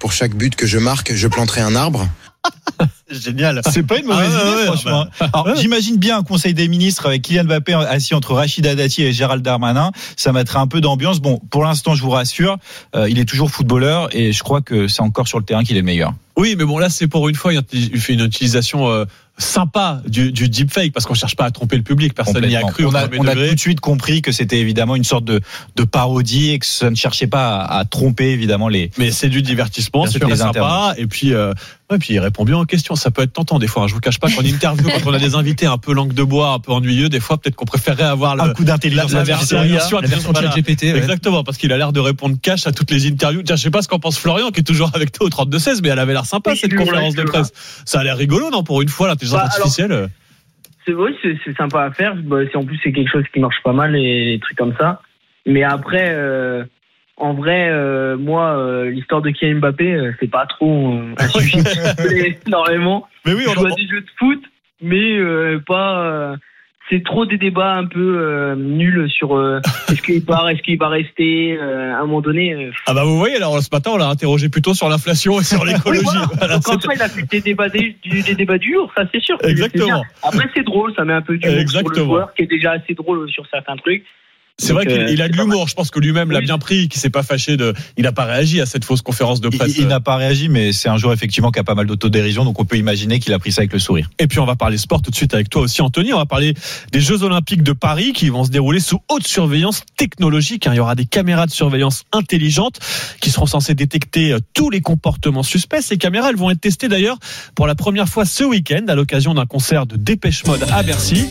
Pour chaque but que je marque, je planterai un arbre. Génial. C'est pas une mauvaise Ah idée, ouais, franchement. bah, Alors, ouais. j'imagine bien un conseil des ministres avec Kylian Mbappé assis entre Rachida Dati et Gérald Darmanin. Ça mettrait un peu d'ambiance. Bon, pour l'instant, je vous rassure, euh, il est toujours footballeur et je crois que c'est encore sur le terrain qu'il est le meilleur. Oui, mais bon, là, c'est pour une fois, il fait une utilisation euh, sympa du, du deepfake parce qu'on cherche pas à tromper le public. Personne n'y a cru. On a, on tout de suite compris que c'était évidemment une sorte de, de parodie et que ça ne cherchait pas à, à tromper évidemment les. Mais c'est du divertissement, c'est très sympa. Et puis, euh, ouais, puis il répond bien aux questions. Ça peut être tentant des fois. hein. Je vous cache pas qu'en interview, quand on a des invités un peu langue de bois, un peu ennuyeux, des fois peut-être qu'on préférerait avoir le, Un coup d'intelligence la, la version, la version, La version voilà. Ouais. Exactement, parce qu'il a l'air de répondre cash à toutes les interviews. Tiens, je sais pas ce qu'en pense Florian, qui est toujours avec toi au 32-16, mais elle avait l'air sympa Oui, cette conférence de presse. Ça a l'air rigolo, non Pour une fois, l'intelligence Bah, artificielle. euh. C'est vrai, c'est sympa à faire. Bah, en plus c'est quelque chose qui marche pas mal et les trucs comme ça. Mais après, euh, en vrai, euh, moi, euh, l'histoire de Kylian Mbappé, euh, c'est pas trop un sujet énormément. Mais oui, on à des jeux de foot, mais pas. c'est trop des débats un peu nuls sur est-ce qu'il part, est-ce qu'il va rester. à un moment donné. Ah bah vous voyez, alors ce matin, on l'a interrogé plutôt sur l'inflation et sur l'écologie. Oui, voilà. Il a fait des débats du, des débats du jour, ça c'est sûr. Exactement. Après, c'est drôle, ça met un peu d'humour sur le joueur qui est déjà assez drôle sur certains trucs. C'est vrai qu'il euh, a de l'humour. Je pense que lui-même l'a bien pris, qu'il s'est pas fâché de. Il n'a pas réagi à cette fausse conférence de presse. il n'a pas réagi, mais c'est un joueur effectivement qui a pas mal d'autodérision, donc on peut imaginer qu'il a pris ça avec le sourire. Et puis on va parler sport tout de suite avec toi aussi, Anthony. On va parler des Jeux Olympiques de Paris qui vont se dérouler sous haute surveillance technologique. hein. Il y aura des caméras de surveillance intelligentes qui seront censées détecter euh, tous les comportements suspects. Ces caméras, elles vont être testées d'ailleurs pour la première fois ce week-end à l'occasion d'un concert de Dépêche Mode à Bercy.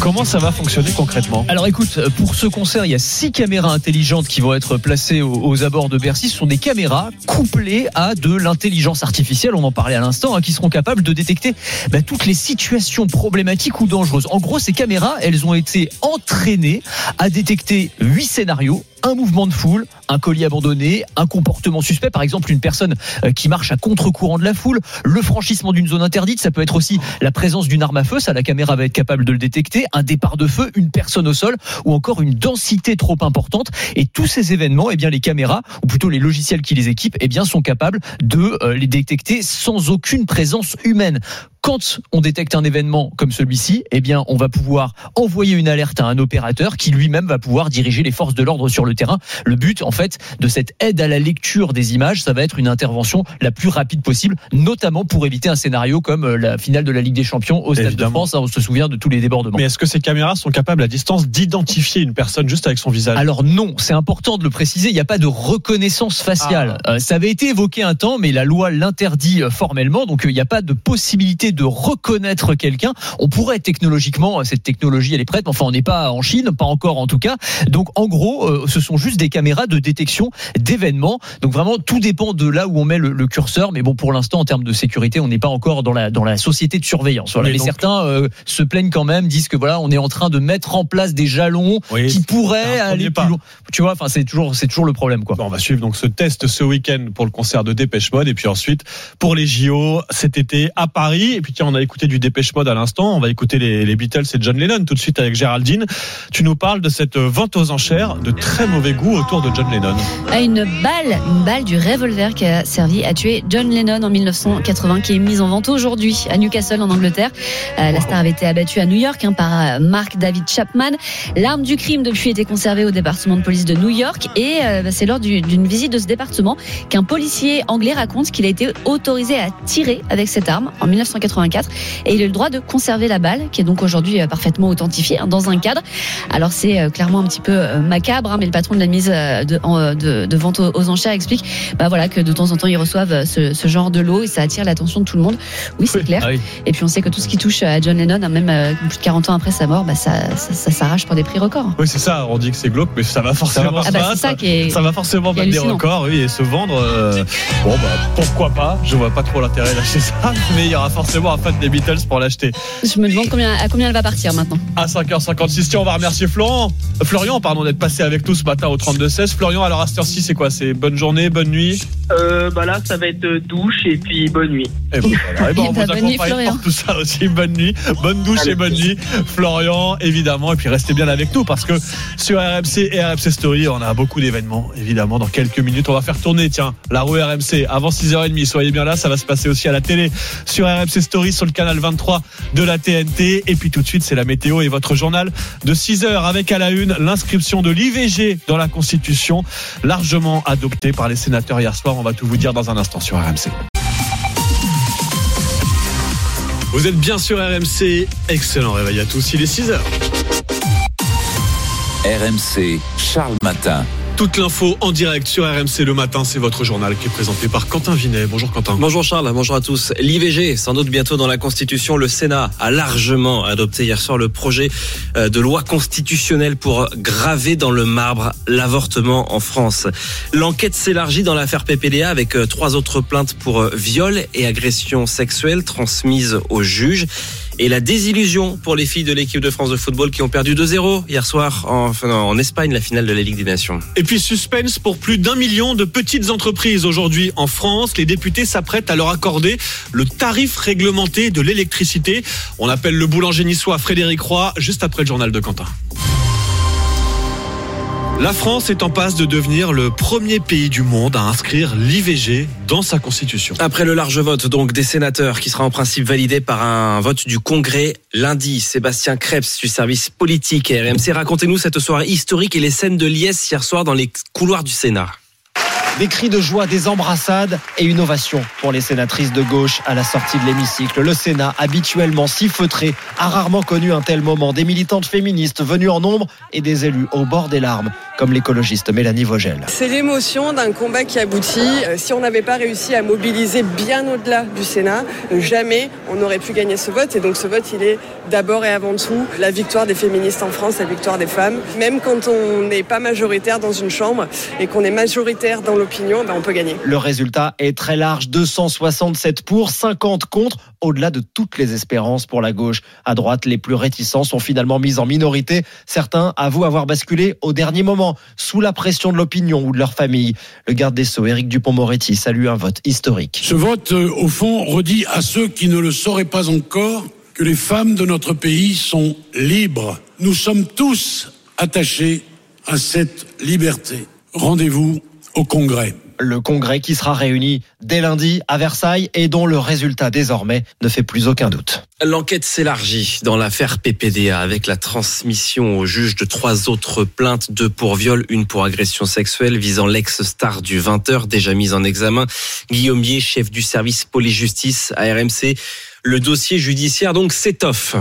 Comment ça va fonctionner concrètement? Alors écoute, pour ce concert, il y a six caméras intelligentes qui vont être placées aux, aux abords de Bercy. Ce sont des caméras couplées à de l'intelligence artificielle, on en parlait à l'instant, hein, qui seront capables de détecter bah, toutes les situations problématiques ou dangereuses. En gros, ces caméras, elles ont été entraînées à détecter huit scénarios un mouvement de foule, un colis abandonné, un comportement suspect, par exemple une personne euh, qui marche à contre-courant de la foule, le franchissement d'une zone interdite, ça peut être aussi la présence d'une arme à feu, ça la caméra va être capable de le détecter, un départ de feu, une personne au sol ou encore une densité trop importante et tous ces événements, eh bien les caméras ou plutôt les logiciels qui les équipent, eh bien sont capables de euh, les détecter sans aucune présence humaine. Quand on détecte un événement comme celui-ci, eh bien, on va pouvoir envoyer une alerte à un opérateur qui lui-même va pouvoir diriger les forces de l'ordre sur le terrain. Le but, en fait, de cette aide à la lecture des images, ça va être une intervention la plus rapide possible, notamment pour éviter un scénario comme euh, la finale de la Ligue des Champions au Stade Évidemment. de France. hein, on se souvient de tous les débordements. Mais est-ce que ces caméras sont capables à distance d'identifier une personne juste avec son visage? Alors non, c'est important de le préciser, il n'y a pas de reconnaissance faciale. Euh, ça avait été évoqué un temps, mais la loi l'interdit euh, formellement, donc il n'y a pas de possibilité de reconnaître quelqu'un. On pourrait technologiquement, euh, cette technologie elle est prête, mais enfin on n'est pas en Chine, pas encore en tout cas. Donc en gros, euh, ce sont juste des caméras de détection d'événements. Donc vraiment, tout dépend de là où on met le, le curseur, mais bon pour l'instant en termes de sécurité, on n'est pas encore dans la dans la société de surveillance. Voilà. Mais Mais, donc- certains euh, se plaignent quand même, disent que voilà, on est en train de mettre en place des jalons Oui, qui pourraient aller plus loin. Tu vois, enfin c'est toujours c'est toujours le problème quoi. Bon, on va suivre donc ce test ce week-end pour le concert de Dépêche Mode et puis ensuite pour les JO cet été à Paris. Et puis tiens, on a écouté du Dépêche Mode à l'instant. On va écouter les, les Beatles et John Lennon tout de suite avec Géraldine. Tu nous parles de cette vente aux enchères de très mauvais goût autour de John Lennon. à une balle, une balle du revolver qui a servi à tuer John Lennon en 1980, qui est mise en vente aujourd'hui à Newcastle en Angleterre. Euh, la star avait été abattue à New York hein, par euh, Mark David Chapman. L'arme du crime depuis était conservée au département de police de New York et euh, bah, c'est lors du- d'une visite de ce département qu'un policier anglais raconte qu'il a été autorisé à tirer avec cette arme en 1984 et il a eu le droit de conserver la balle qui est donc aujourd'hui euh, parfaitement authentifiée hein, dans un cadre. Alors c'est euh, clairement un petit peu euh, macabre, hein, mais le patron de la mise euh, de, en, de, de vente aux, aux enchères explique bah voilà que de temps en temps ils reçoivent ce, ce genre de lot et ça attire l'attention de tout le monde. Oui, c'est clair. Ah oui. Et puis on sait que tout ce qui touche à John Lennon, hein, même euh, plus de 40 ans après sa mort, bah ça, ça, ça s'arrache pour des prix records. Oui, c'est ça. On dit que c'est glauque, mais ça va forcément Ah bah, ça qui est- Ça va forcément qui est battre des records, oui, et se vendre. euh, bon, bah, pourquoi pas Je vois pas trop l'intérêt chez ça, mais il y aura forcément forcément un fan des Beatles pour l'acheter. Je me demande combien, à combien elle va partir maintenant. À 5h56, tiens, on va remercier Florent. Euh, Florian, pardon, d'être passé avec nous ce matin au 32-16. Florian, alors à cette heure-ci, c'est quoi? C'est bonne journée, bonne nuit? Euh, bah là, ça va être euh, douche et puis bonne nuit. Et bon, voilà. Et bon, on Bah, vous bonne nuit, accompagne pour tout ça aussi. Bonne nuit, bonne douche Allez, et bonne nuit. Florian, évidemment. Et puis restez bien avec nous parce que sur RMC et RMC Story, on a beaucoup d'événements, évidemment. Dans quelques minutes, on va faire tourner, tiens, la roue RMC avant 6h30. Soyez bien là, ça va se passer aussi à la télé sur RMC Story, sur le canal 23 de la TNT. Et puis tout de suite, c'est la météo et votre journal de 6h avec à la une l'inscription de l'IVG dans la Constitution, largement adoptée par les sénateurs hier soir. On va tout vous dire dans un instant sur RMC. Vous êtes bien sur RMC. Excellent réveil à tous. Il est 6h. RMC, Charles Matin. Toute l'info en direct sur RMC le matin, c'est votre journal qui est présenté par Quentin Vinet. Bonjour Quentin. Bonjour Charles, bonjour à tous. L'IVG, sans doute bientôt dans la Constitution, le Sénat a largement adopté hier soir le projet euh, de loi constitutionnelle pour graver dans le marbre l'avortement en France. L'enquête s'élargit dans l'affaire PPDA avec euh, trois autres plaintes pour euh, viol et agression sexuelle transmises au juge. Et la désillusion pour les filles de l'équipe de France de football qui ont perdu 2-0 hier soir en, Espagne, la finale de la Ligue des Nations. Et puis suspense pour plus d'un million de petites entreprises aujourd'hui en France. Les députés s'apprêtent à leur accorder le tarif réglementé de l'électricité. On appelle le boulanger niçois Frédéric Roy juste après le journal de Quentin. La France est en passe de devenir le premier pays du monde à inscrire l'IVG dans sa constitution. Après le large vote donc des sénateurs qui sera en principe validé par un vote du Congrès lundi, Sébastien Krebs du service politique RMC, racontez-nous cette soirée historique et les scènes de liesse hier soir dans les couloirs du Sénat. Des cris de joie, des embrassades et une ovation pour les sénatrices de gauche à la sortie de l'hémicycle. Le Sénat, habituellement si feutré, a rarement connu un tel moment. Des militantes féministes venues en nombre et des élus au bord des larmes, comme l'écologiste Mélanie Vogel. C'est l'émotion d'un combat qui aboutit. Euh, Si on n'avait pas réussi à mobiliser bien au-delà du Sénat, euh, jamais on n'aurait pu gagner ce vote. Et donc ce vote, il est d'abord et avant tout la victoire des féministes en France, la victoire des femmes. Même quand on n'est pas majoritaire dans une chambre et qu'on est majoritaire dans l'opinion, ben on peut gagner. Le résultat est très large, 267 pour, 50 contre, au-delà de toutes les espérances pour la gauche. À droite, les plus réticents sont finalement mis en minorité. Certains avouent avoir basculé au dernier moment, sous la pression de l'opinion ou de leur famille. Le garde des Sceaux, Éric Dupont-Moretti, salue un vote historique. Ce vote, euh, au fond, redit à ceux qui ne le sauraient pas encore que les femmes de notre pays sont libres. Nous sommes tous attachés à cette liberté. Rendez-vous au Congrès. Le Congrès qui sera réuni dès lundi à Versailles et dont le résultat désormais ne fait plus aucun doute. L'enquête s'élargit dans l'affaire PPDA avec la transmission au juge de trois autres plaintes, deux pour viol, une pour agression sexuelle visant l'ex-star du 20h déjà mise en examen. Guillaume Bier, chef du service police-justice à RMC. Le dossier judiciaire donc s'étoffe.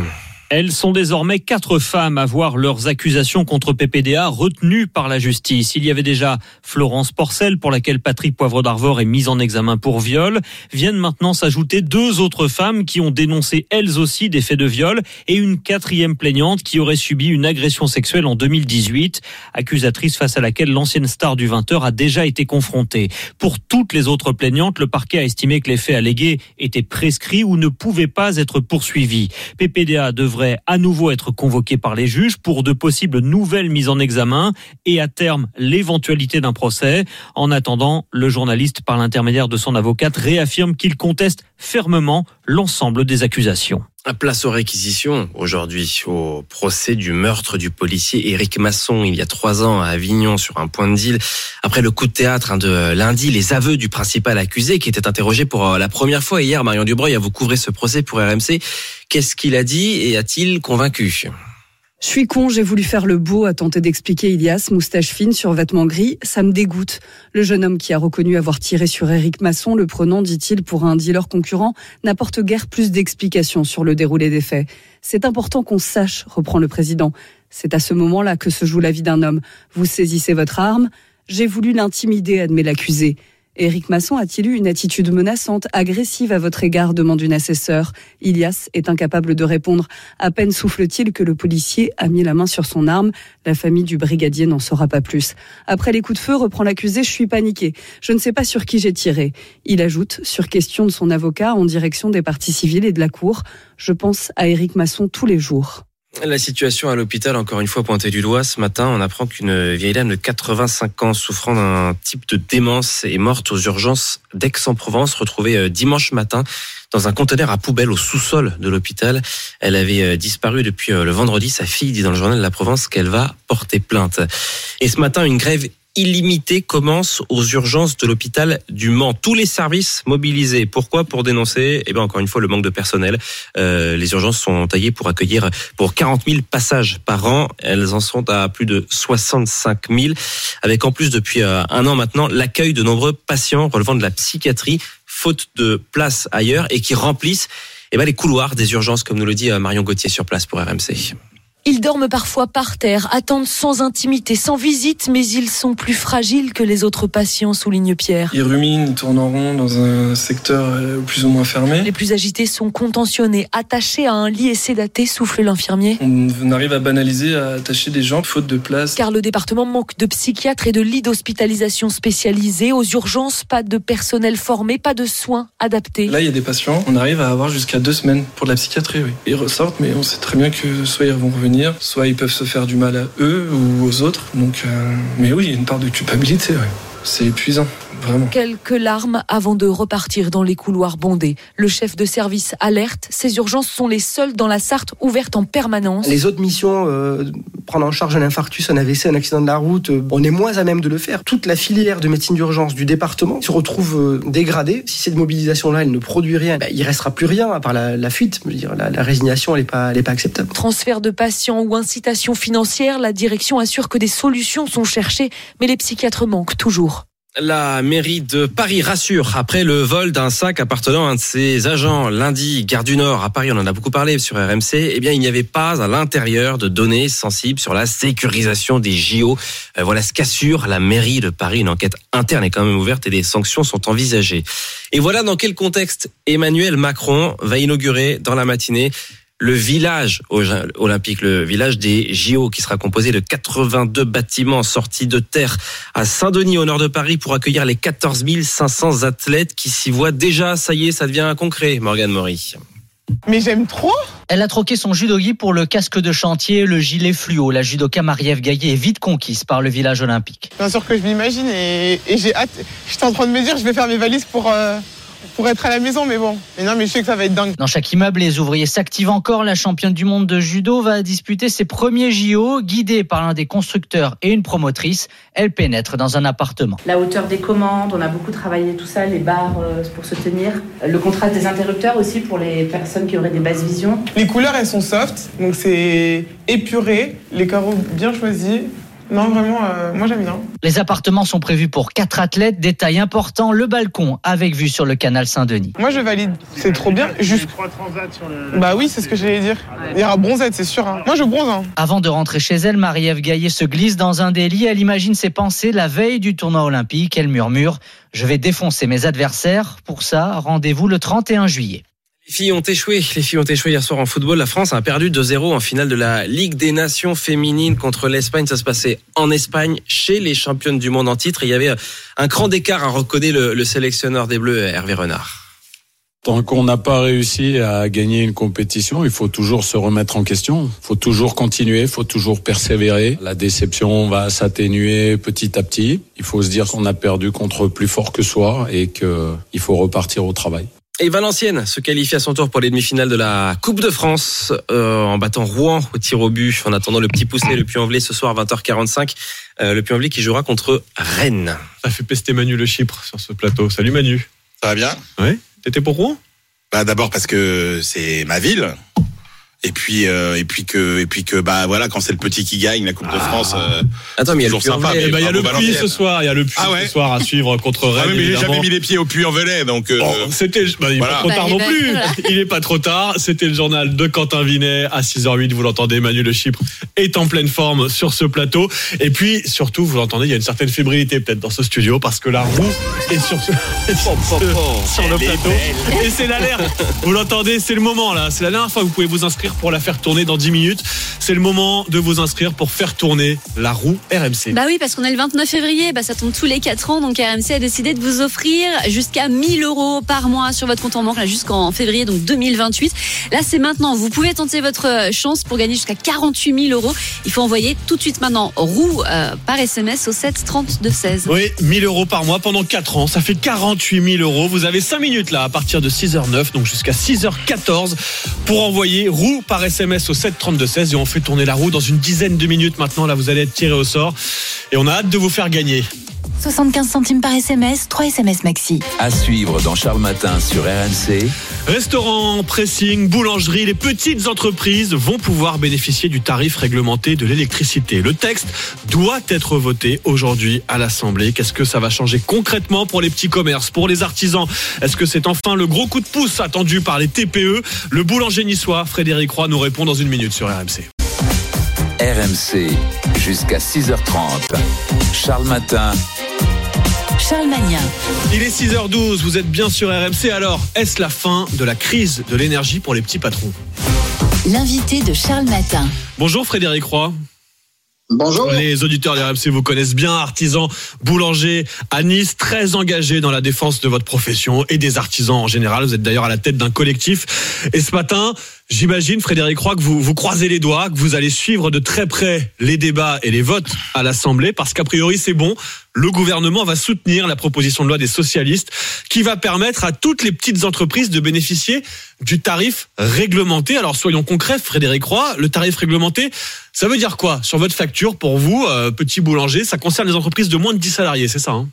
Elles sont désormais quatre femmes à voir leurs accusations contre PPDA retenues par la justice. Il y avait déjà Florence Porcel, pour laquelle Patrick Poivre d'Arvor est mise en examen pour viol. Viennent maintenant s'ajouter deux autres femmes qui ont dénoncé elles aussi des faits de viol et une quatrième plaignante qui aurait subi une agression sexuelle en 2018, accusatrice face à laquelle l'ancienne star du 20h a déjà été confrontée. Pour toutes les autres plaignantes, le parquet a estimé que les faits allégués étaient prescrits ou ne pouvaient pas être poursuivis. PPDA devrait à nouveau être convoqué par les juges pour de possibles nouvelles mises en examen et à terme l'éventualité d'un procès. En attendant, le journaliste, par l'intermédiaire de son avocate, réaffirme qu'il conteste fermement l'ensemble des accusations. Place aux réquisitions aujourd'hui au procès du meurtre du policier Éric Masson il y a trois ans à Avignon sur un point de deal. Après le coup de théâtre hein, de lundi, les aveux du principal accusé qui était interrogé pour euh, la première fois hier, Marion Dubreuil, à vous couvrir ce procès pour RMC. Qu'est-ce qu'il a dit et a-t-il convaincu? Je suis con, j'ai voulu faire le beau, a tenté d'expliquer Ilias, moustache fine sur vêtements gris. Ça me dégoûte. Le jeune homme qui a reconnu avoir tiré sur Éric Masson, le prenant, dit-il, pour un dealer concurrent, n'apporte guère plus d'explications sur le déroulé des faits. C'est important qu'on sache, reprend le président. C'est à ce moment-là que se joue la vie d'un homme. Vous saisissez votre arme. J'ai voulu l'intimider, admet l'accusé. Éric Masson a-t-il eu une attitude menaçante, agressive à votre égard demande une assesseur. Ilias est incapable de répondre. À peine souffle-t-il que le policier a mis la main sur son arme. La famille du brigadier n'en saura pas plus. Après les coups de feu, reprend l'accusé, je suis paniqué. Je ne sais pas sur qui j'ai tiré. Il ajoute, sur question de son avocat en direction des parties civiles et de la cour, je pense à Éric Masson tous les jours. La situation à l'hôpital, encore une fois pointée du doigt, ce matin, on apprend qu'une vieille dame de 85 ans souffrant d'un type de démence est morte aux urgences d'Aix-en-Provence, retrouvée euh, dimanche matin dans un conteneur à poubelle au sous-sol de l'hôpital. Elle avait euh, disparu depuis euh, le vendredi. Sa fille dit dans le journal de la Provence qu'elle va porter plainte. Et ce matin, une grève illimité commence aux urgences de l'hôpital du Mans. Tous les services mobilisés. Pourquoi Pour dénoncer, eh bien encore une fois, le manque de personnel. Euh, les urgences sont taillées pour accueillir pour 40 000 passages par an. Elles en sont à plus de 65 000, avec en plus depuis euh, un an maintenant l'accueil de nombreux patients relevant de la psychiatrie, faute de place ailleurs, et qui remplissent eh ben, les couloirs des urgences, comme nous le dit euh, Marion Gauthier sur place pour RMC. Ils dorment parfois par terre, attendent sans intimité, sans visite, mais ils sont plus fragiles que les autres patients, souligne Pierre. Ils ruminent, ils tournent en rond dans un secteur euh, plus ou moins fermé. Les plus agités sont contentionnés, attachés à un lit et sédatés, souffle l'infirmier. On arrive à banaliser, à attacher des gens faute de place. Car le département manque de psychiatres et de lits d'hospitalisation spécialisés. Aux urgences, pas de personnel formé, pas de soins adaptés. Là, il y a des patients, on arrive à avoir jusqu'à deux semaines pour de la psychiatrie, oui. Ils ressortent, mais on sait très bien que soit ils vont revenir soit ils peuvent se faire du mal à eux ou aux autres. Euh, mais oui, il y a une part de culpabilité. C'est épuisant. Vraiment. Quelques larmes avant de repartir dans les couloirs bondés. Le chef de service alerte, ces urgences sont les seules dans la Sarthe ouvertes en permanence. Les autres missions, euh, prendre en charge un infarctus, un AVC, un accident de la route, euh, on est moins à même de le faire. Toute la filière de médecine d'urgence du département se retrouve euh, dégradée. Si cette mobilisation-là, elle ne produit rien, ben, il restera plus rien à part la, la fuite. Je veux dire, la, la résignation, elle n'est pas, elle est pas acceptable. Transfert de patients ou incitation financière, la direction assure que des solutions sont cherchées, mais les psychiatres manquent toujours. La mairie de Paris rassure après le vol d'un sac appartenant à un de ses agents lundi, gare du Nord à Paris, on en a beaucoup parlé sur RMC. Eh bien, il n'y avait pas à l'intérieur de données sensibles sur la sécurisation des JO. Euh, voilà ce qu'assure la mairie de Paris. Une enquête interne est quand même ouverte et des sanctions sont envisagées. Et voilà dans quel contexte Emmanuel Macron va inaugurer dans la matinée le village olympique, le village des JO, qui sera composé de 82 bâtiments sortis de terre à Saint-Denis, au nord de Paris, pour accueillir les 14 500 athlètes qui s'y voient déjà. Ça y est, ça devient concret, Morgane Maury. Mais j'aime trop Elle a troqué son judogi pour le casque de chantier et le gilet fluo. La judoka Marie-Ève Gaillet est vite conquise par le village olympique. Bien sûr que je m'imagine et, et j'ai hâte. J'étais en train de me dire, je vais faire mes valises pour... Euh pour être à la maison, mais bon. Mais non, mais je sais que ça va être dingue. Dans chaque immeuble, les ouvriers s'activent encore. La championne du monde de judo va disputer ses premiers JO, guidée par l'un des constructeurs et une promotrice. Elle pénètre dans un appartement. La hauteur des commandes, on a beaucoup travaillé tout ça, les barres euh, pour se tenir. Le contraste des interrupteurs aussi pour les personnes qui auraient des basses visions. Les couleurs, elles sont soft, donc c'est épuré, les carreaux bien choisis. Non, vraiment, euh, moi j'aime bien. Les appartements sont prévus pour quatre athlètes. Détail important, le balcon avec vue sur le canal Saint-Denis. Moi je valide, c'est trop bien. Juste... Bah oui, c'est ce que j'allais dire. Il y aura bronzette, c'est sûr. hein. Moi je bronze. hein. Avant de rentrer chez elle, Marie-Ève Gaillet se glisse dans un délit. Elle imagine ses pensées la veille du tournoi olympique. Elle murmure Je vais défoncer mes adversaires. Pour ça, rendez-vous le 31 juillet. Les filles ont échoué. Les filles ont échoué hier soir en football. La France a perdu 2-0 en finale de la Ligue des Nations féminines contre l'Espagne. Ça se passait en Espagne, chez les championnes du monde en titre. Il y avait un grand écart à reconnaît le, le sélectionneur des Bleus, Hervé Renard. Tant qu'on n'a pas réussi à gagner une compétition, il faut toujours se remettre en question. Il faut toujours continuer, il faut toujours persévérer. La déception va s'atténuer petit à petit. Il faut se dire qu'on a perdu contre plus fort que soi et qu'il faut repartir au travail. Et Valenciennes se qualifie à son tour pour les demi-finales de la Coupe de France euh, en battant Rouen au tir au but. En attendant le petit poussé, le Puy-en-Velay ce soir à 20h45. Euh, le Puy-en-Velay qui jouera contre Rennes. Ça fait pester Manu le Chypre sur ce plateau. Salut Manu. Ça va bien? Oui. T'étais pour Rouen? Bah d'abord parce que c'est ma ville Et puis euh, et puis que et puis que bah voilà quand c'est le petit qui gagne la Coupe de France. euh, Attends, mais il y a toujours le sympa. Mais Eh ben, il y a le puits ce soir, il y a le puits Ah ouais ce soir à suivre contre Ah Rennes. oui, mais j'ai jamais mis les pieds au puits en Velay donc. euh, Bon, c'était, bah, il est Voilà. pas trop Bah, tard non plus. Il est pas trop tard. C'était le journal de Quentin Vinet à 6h08. Vous l'entendez, Manu Le Chypre est en pleine forme sur ce plateau. Et puis, surtout, vous l'entendez, il y a une certaine fébrilité peut-être dans ce studio parce que la roue est sur, ce, sur le plateau. Et c'est l'alerte. Vous l'entendez, c'est le moment là. C'est la dernière fois que vous pouvez vous inscrire pour la faire tourner dans 10 minutes. C'est le moment de vous inscrire pour faire tourner la roue RMC. Bah oui, parce qu'on est le 29 février, bah ça tombe tous les 4 ans, donc RMC a décidé de vous offrir jusqu'à 1000 euros par mois sur votre compte en banque, jusqu'en février, donc 2028. Là, c'est maintenant. Vous pouvez tenter votre chance pour gagner jusqu'à 48 000 euros. Il faut envoyer tout de suite maintenant roue euh, par SMS au 7 32 16. Oui, 1000 euros par mois pendant 4 ans, ça fait 48 000 euros. Vous avez 5 minutes là à partir de 6h09, donc jusqu'à 6h14 pour envoyer roue par SMS au 7 32 16 et on fait tourner la roue dans une dizaine de minutes maintenant. Là, vous allez être tiré au sort et on a hâte de vous faire gagner. 75 centimes par SMS, 3 SMS maxi. À suivre dans Charles Matin sur RMC. Restaurants, pressing, boulangerie, les petites entreprises vont pouvoir bénéficier du tarif réglementé de l'électricité. Le texte doit être voté aujourd'hui à l'Assemblée. Qu'est-ce que ça va changer concrètement pour les petits commerces, pour les artisans? Est-ce que c'est enfin le gros coup de pouce attendu par les TPE Le boulanger niçois, Frédéric Roy, nous répond dans une minute sur RMC. RMC jusqu'à 6h30. Charles Matin. Charles Magnin. Il est 6h12, vous êtes bien sur RMC. Alors, est-ce la fin de la crise de l'énergie pour les petits patrons? L'invité de Charles Matin. Bonjour Frédéric Roy. Bonjour. Les auditeurs de RMC vous connaissent bien, artisans, boulangers à Nice, très engagés dans la défense de votre profession et des artisans en général. Vous êtes d'ailleurs à la tête d'un collectif. Et ce matin, j'imagine, Frédéric Roy, que vous, vous croisez les doigts, que vous allez suivre de très près les débats et les votes à l'Assemblée, parce qu'a priori, c'est bon. Le gouvernement va soutenir la proposition de loi des socialistes qui va permettre à toutes les petites entreprises de bénéficier du tarif réglementé. Alors soyons concrets, Frédéric Roy, le tarif réglementé, ça veut dire quoi sur votre facture pour vous, euh, petit boulanger? Ça concerne les entreprises de moins de 10 salariés, c'est ça hein?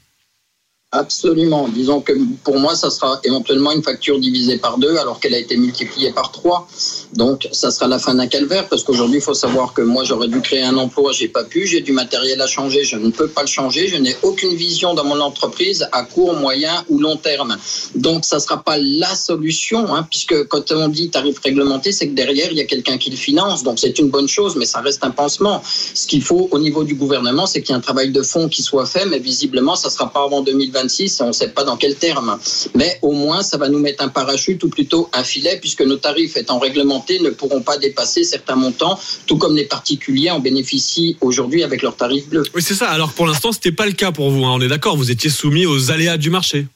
Absolument. Disons que pour moi, ça sera éventuellement une facture divisée par deux alors qu'elle a été multipliée par trois. Donc, ça sera la fin d'un calvaire parce qu'aujourd'hui, il faut savoir que moi, j'aurais dû créer un emploi, j'ai pas pu, j'ai du matériel à changer, je ne peux pas le changer, je n'ai aucune vision dans mon entreprise à court, moyen ou long terme. Donc, ça sera pas la solution, hein, puisque quand on dit tarif réglementé, c'est que derrière, il y a quelqu'un qui le finance. Donc, c'est une bonne chose, mais ça reste un pansement. Ce qu'il faut au niveau du gouvernement, c'est qu'il y ait un travail de fond qui soit fait, mais visiblement, ça sera pas avant 2026 et on ne sait pas dans quel terme. Mais au moins, ça va nous mettre un parachute ou plutôt un filet, puisque nos tarifs étant réglementés ne pourront pas dépasser certains montants, tout comme les particuliers en bénéficient aujourd'hui avec leurs tarifs bleus. Oui, c'est ça. Alors pour l'instant, c'était pas le cas pour vous. hein. On est d'accord. Vous étiez soumis aux aléas du marché.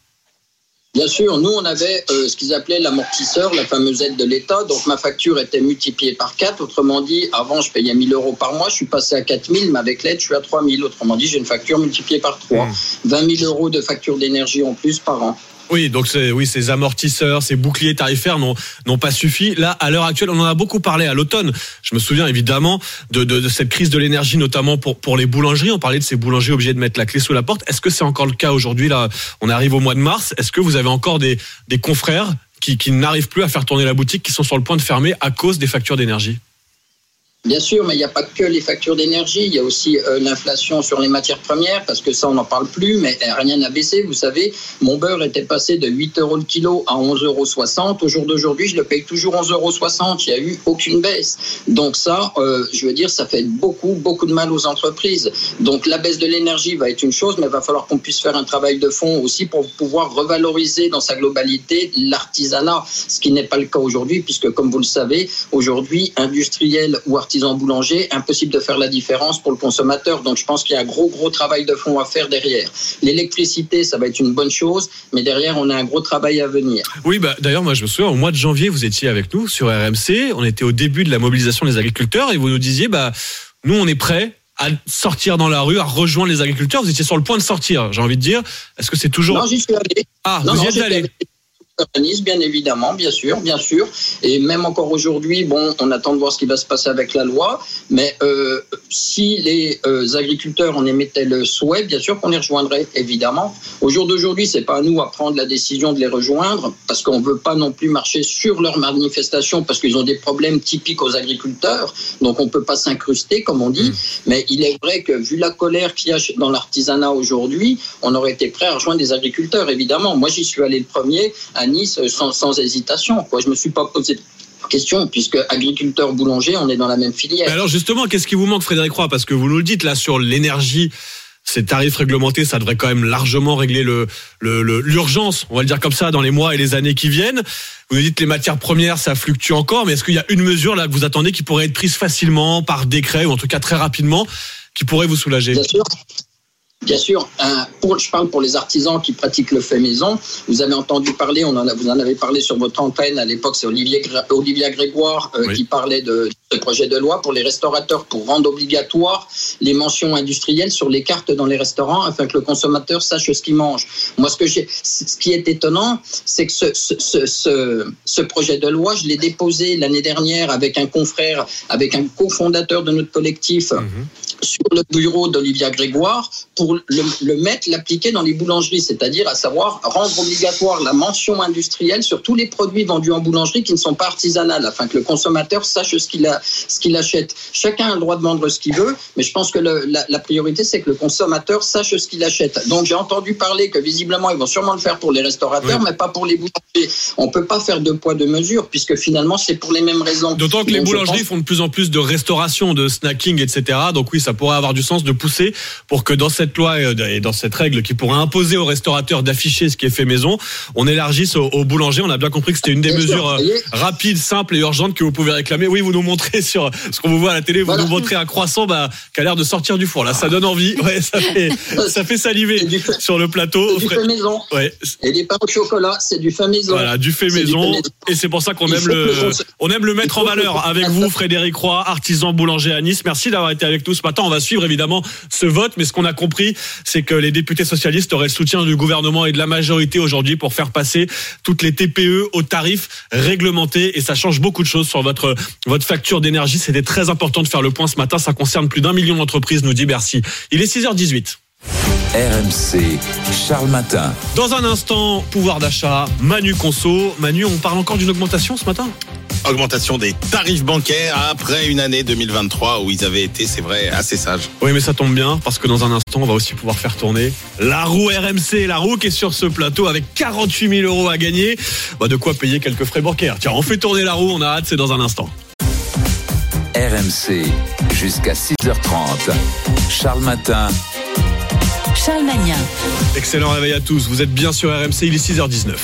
Bien sûr, nous, on avait euh, ce qu'ils appelaient l'amortisseur, la fameuse aide de l'État. Donc, ma facture était multipliée par 4. Autrement dit, avant, je payais 1000 euros par mois. Je suis passé à 4000, mais avec l'aide, je suis à 3000. Autrement dit, j'ai une facture multipliée par 3. 20 000 euros de facture d'énergie en plus par an. Oui, donc oui, ces amortisseurs, ces boucliers tarifaires n'ont, n'ont pas suffi. Là, à l'heure actuelle, on en a beaucoup parlé à l'automne. Je me souviens évidemment de, de, de cette crise de l'énergie, notamment pour, pour les boulangeries. On parlait de ces boulangers obligés de mettre la clé sous la porte. Est-ce que c'est encore le cas aujourd'hui Là, on arrive au mois de mars. Est-ce que vous avez encore des, des confrères qui, qui n'arrivent plus à faire tourner la boutique, qui sont sur le point de fermer à cause des factures d'énergie? Bien sûr, mais il n'y a pas que les factures d'énergie, il y a aussi euh, l'inflation sur les matières premières, parce que ça, on n'en parle plus, mais rien n'a baissé. Vous savez, mon beurre était passé de 8 euros le kilo à 11,60 euros. Au jour d'aujourd'hui, je le paye toujours 11,60 euros. Il n'y a eu aucune baisse. Donc ça, euh, je veux dire, ça fait beaucoup, beaucoup de mal aux entreprises. Donc la baisse de l'énergie va être une chose, mais il va falloir qu'on puisse faire un travail de fond aussi pour pouvoir revaloriser dans sa globalité l'artisanat, ce qui n'est pas le cas aujourd'hui, puisque comme vous le savez, aujourd'hui, industriel ou artisanal, artisan boulanger, impossible de faire la différence pour le consommateur. Donc je pense qu'il y a un gros, gros travail de fond à faire derrière. L'électricité, ça va être une bonne chose, mais derrière, on a un gros travail à venir. Oui, bah, d'ailleurs, moi, je me souviens, au mois de janvier, vous étiez avec nous sur RMC. On était au début de la mobilisation des agriculteurs et vous nous disiez, bah, nous, on est prêts à sortir dans la rue, à rejoindre les agriculteurs. Vous étiez sur le point de sortir, j'ai envie de dire. Est-ce que c'est toujours. Non, j'y suis allé. Ah, Non, vous y non, êtes allé bien évidemment, bien sûr, bien sûr. Et même encore aujourd'hui, bon, on attend de voir ce qui va se passer avec la loi. Mais euh, si les euh, agriculteurs en émettaient le souhait, bien sûr qu'on les rejoindrait, évidemment. Au jour d'aujourd'hui, c'est pas à nous à prendre la décision de les rejoindre, parce qu'on veut pas non plus marcher sur leurs manifestations, parce qu'ils ont des problèmes typiques aux agriculteurs. Donc on peut pas s'incruster, comme on dit. Mais il est vrai que vu la colère qu'il y a dans l'artisanat aujourd'hui, on aurait été prêt à rejoindre des agriculteurs, évidemment. Moi, j'y suis allé le premier à Nice euh, sans, sans hésitation. Quoi. Je me suis pas posé question, puisque agriculteur boulanger, on est dans la même filière. Mais alors justement, qu'est-ce qui vous manque, Frédéric Roy? Parce que vous nous le dites là sur l'énergie. Ces tarifs réglementés, ça devrait quand même largement régler le le- le- l'urgence, on va le dire comme ça, dans les mois et les années qui viennent. Vous nous dites que les matières premières, ça fluctue encore, mais est-ce qu'il y a une mesure là que vous attendez qui pourrait être prise facilement par décret ou en tout cas très rapidement, qui pourrait vous soulager? Bien sûr. Bien sûr, un- pour, je parle pour les artisans qui pratiquent le fait maison. Vous avez entendu parler, on en a, vous en avez parlé sur votre antenne à l'époque, c'est Olivier, Olivia Grégoire euh, qui parlait de ce projet de loi pour les restaurateurs pour rendre obligatoire les mentions industrielles sur les cartes dans les restaurants afin que le consommateur sache ce qu'il mange. Moi, ce, que ce qui est étonnant, c'est que ce, ce, ce, ce, ce projet de loi, je l'ai déposé l'année dernière avec un confrère, avec un cofondateur de notre collectif sur le bureau d'Olivia Grégoire pour le, le mettre, l'appliquer dans les boulangeries, c'est-à-dire à savoir rendre obligatoire la mention industrielle sur tous les produits vendus en boulangerie qui ne sont pas artisanales, afin que le consommateur sache ce qu'il a, ce qu'il achète. Chacun a le droit de vendre ce qu'il veut, mais je pense que le- la, la priorité c'est que le consommateur sache ce qu'il achète. Donc j'ai entendu parler que visiblement ils vont sûrement le faire pour les restaurateurs, mais pas pour les boulangers. On peut pas faire deux poids deux mesures puisque finalement c'est pour les mêmes raisons. D'autant que les Donc, boulangeries pense- font de plus en plus de restauration, de snacking, etc. Donc oui, ça pourrait avoir du sens de pousser pour que dans cette loi euh, et dans cette règle qui pourrait imposer aux restaurateurs d'afficher ce qui est fait maison, on élargisse aux, aux boulangers. On a bien compris que c'était une des Bien mesures euh, rapides, simples et urgentes que vous pouvez réclamer. Oui, vous nous montrez sur ce qu'on vous voit à la télé, vous nous montrez un croissant bah, qui a l'air de sortir du four. Là, ça donne envie. Ouais, ça fait, ça fait saliver sur le plateau. C'est du fait maison. Ouais. Et les pains au chocolat, c'est du fait maison. Voilà, du fait maison. Et c'est pour ça qu'on aime le, on aime le mettre en valeur avec vous, Frédéric Roy, artisan boulanger à Nice. Merci d'avoir été avec nous ce matin. On va suivre évidemment ce vote, mais ce qu'on a compris, c'est que les députés socialistes auraient le soutien du gouvernement et de la majorité aujourd'hui pour faire passer toutes les TPE aux tarifs réglementés. Et ça change beaucoup de choses sur votre, votre facture d'énergie. C'était très important de faire le point ce matin. Ça concerne plus d'un million d'entreprises, nous dit Bercy. Il est 6h18. RMC, Charles Matin. Dans un instant, pouvoir d'achat, Manu Conso. Manu, on parle encore d'une augmentation ce matin? Augmentation des tarifs bancaires après une année 2023 où ils avaient été, c'est vrai, assez sages. Oui, mais ça tombe bien parce que dans un instant, on va aussi pouvoir faire tourner la roue RMC, la roue qui est sur ce plateau avec 48 000 euros à gagner. Bah, de quoi payer quelques frais bancaires. Tiens, on fait tourner la roue, on a hâte, c'est dans un instant. RMC, jusqu'à 6h30. Charles Matin. Charles Magnin. Excellent réveil à tous. Vous êtes bien sur RMC, il est 6h19.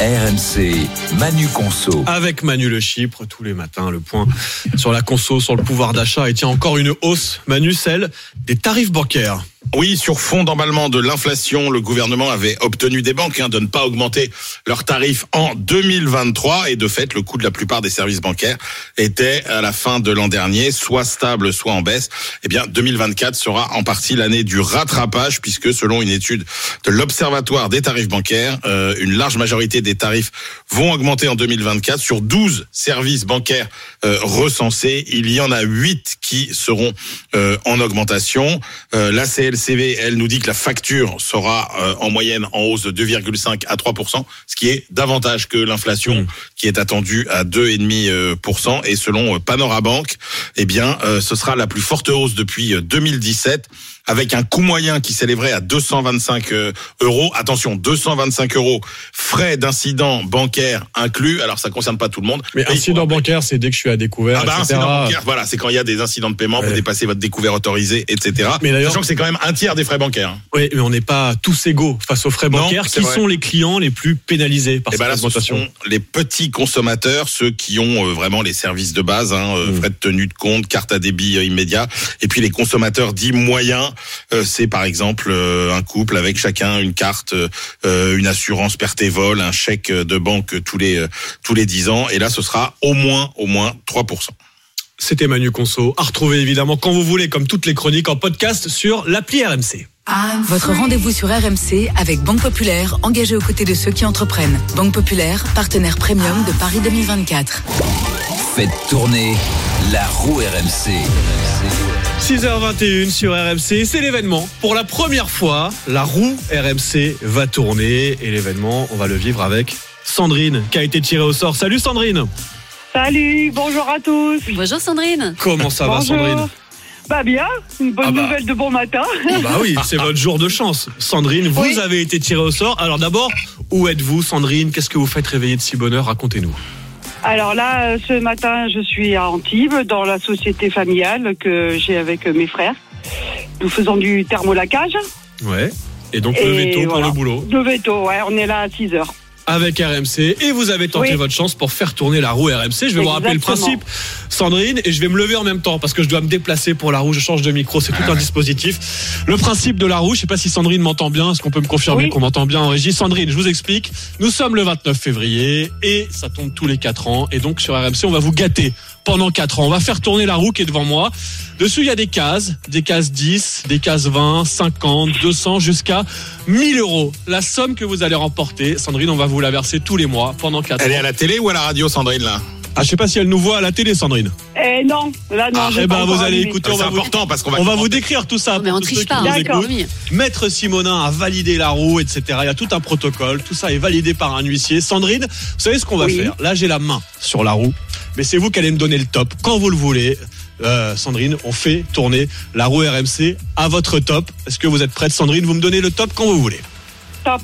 RMC, Manu Conso. Avec Manu Le Chypre, tous les matins, le point sur la conso, sur le pouvoir d'achat. Et tiens, encore une hausse, Manu, celle des tarifs bancaires. Oui, sur fond d'emballement de l'inflation, le gouvernement avait obtenu des banques hein, de ne pas augmenter leurs tarifs en 2023 et de fait, le coût de la plupart des services bancaires était à la fin de l'an dernier soit stable, soit en baisse. Eh bien, 2024 sera en partie l'année du rattrapage puisque selon une étude de l'Observatoire des tarifs bancaires, euh, une large majorité des tarifs vont augmenter en 2024 sur 12 services bancaires euh, recensés. Il y en a 8 qui seront euh, en augmentation. Euh, la Elle nous dit que la facture sera euh, en moyenne en hausse de 2,5 à 3% ce qui est davantage que l'inflation qui est attendue à 2,5% et selon euh, Panorabank, eh bien euh, ce sera la plus forte hausse depuis euh, 2017 avec un coût moyen qui s'élèverait à 225 euh, euros. Attention, 225 euros frais d'incident bancaire inclus. Alors ça concerne pas tout le monde. Mais incident bancaire, c'est dès que je suis à découvert, Ah bah, etc. incident bancaire, voilà, c'est quand il y a des incidents de paiement, vous dépassez votre découvert autorisé, etc. Mais d'ailleurs- Sachant que c'est quand même un tiers des frais bancaires. Oui, mais on n'est pas tous égaux face aux frais Non, bancaires. Qui vrai. sont les clients les plus pénalisés par Et cette ben là, ce sont les petits consommateurs, ceux qui ont euh, vraiment les services de base, hein, euh, frais de tenue de compte, carte à débit euh, immédiat, et puis les consommateurs dits moyens, euh, c'est par exemple euh, un couple avec chacun une carte, euh, une assurance perte et vol, un chèque de banque tous les euh, tous les 10 ans, et là ce sera au moins au moins 3%. c'était Manu Conso. À retrouver évidemment quand vous voulez, comme toutes les chroniques en podcast sur l'appli RMC. Votre rendez-vous sur RMC avec Banque Populaire, engagée aux côtés de ceux qui entreprennent. Banque Populaire, partenaire premium de Paris 2024. Faites tourner la roue RMC. 6h21 sur RMC, c'est l'événement. Pour la première fois, la roue RMC va tourner et l'événement, on va le vivre avec Sandrine qui a été tirée au sort. Salut Sandrine Salut, bonjour à tous. Bonjour Sandrine. Comment ça va Bonjour. Sandrine? Bah bien, une bonne Ah bah. nouvelle de bon matin. Bah oui, c'est votre jour de chance. Sandrine, vous Oui. avez été tirée au sort. Alors d'abord, où êtes-vous Sandrine? Qu'est-ce que vous faites réveiller de si bonheur Racontez-nous. Alors là, euh, ce matin, je suis à Antibes, dans la société familiale que j'ai avec euh, mes frères. Nous faisons du thermolacage. Ouais. Et donc Et levez tôt pour le boulot. Levé tôt, ouais, on est là à 6 heures. Avec RMC et vous avez tenté Oui. votre chance pour faire tourner la roue RMC. Je vais vous rappeler le principe, Sandrine, et je vais me lever en même temps parce que je dois me déplacer pour la roue. Je change de micro, c'est tout un dispositif. Le principe de la roue, je sais pas si Sandrine m'entend bien. Est-ce qu'on peut me confirmer Oui. qu'on m'entend bien en régie? Sandrine, je vous explique. Nous sommes le 29 février et ça tombe tous les 4 ans. Et donc sur RMC, on va vous gâter pendant 4 ans. On va faire tourner la roue qui est devant moi. Dessus, il y a des cases, des cases 10, des cases 20, 50, 200, jusqu'à 1000 euros. La somme que vous allez remporter, Sandrine, on va vous la verser tous les mois pendant 4 ans. Elle est à la télé ou à la radio, Sandrine, là? Ah, je sais pas si elle nous voit à la télé, Sandrine. Eh non, là non. Ah, eh pas ben, vous allez écouter, on C'est va vous- important parce qu'on va On va vous décrire tout ça. mais pour on triche pas, nous hein. D'accord. écoutent. Maître Simonin a validé la roue, etc. Il y a tout un protocole. Tout ça est validé par un huissier. Sandrine, vous savez ce qu'on va Oui. faire? Là, j'ai la main sur la roue, mais c'est vous qui allez me donner le top quand vous le voulez. Euh, Sandrine, on fait tourner la roue RMC à votre top. Est-ce que vous êtes prête, Sandrine? Vous me donnez le top quand vous voulez. Top.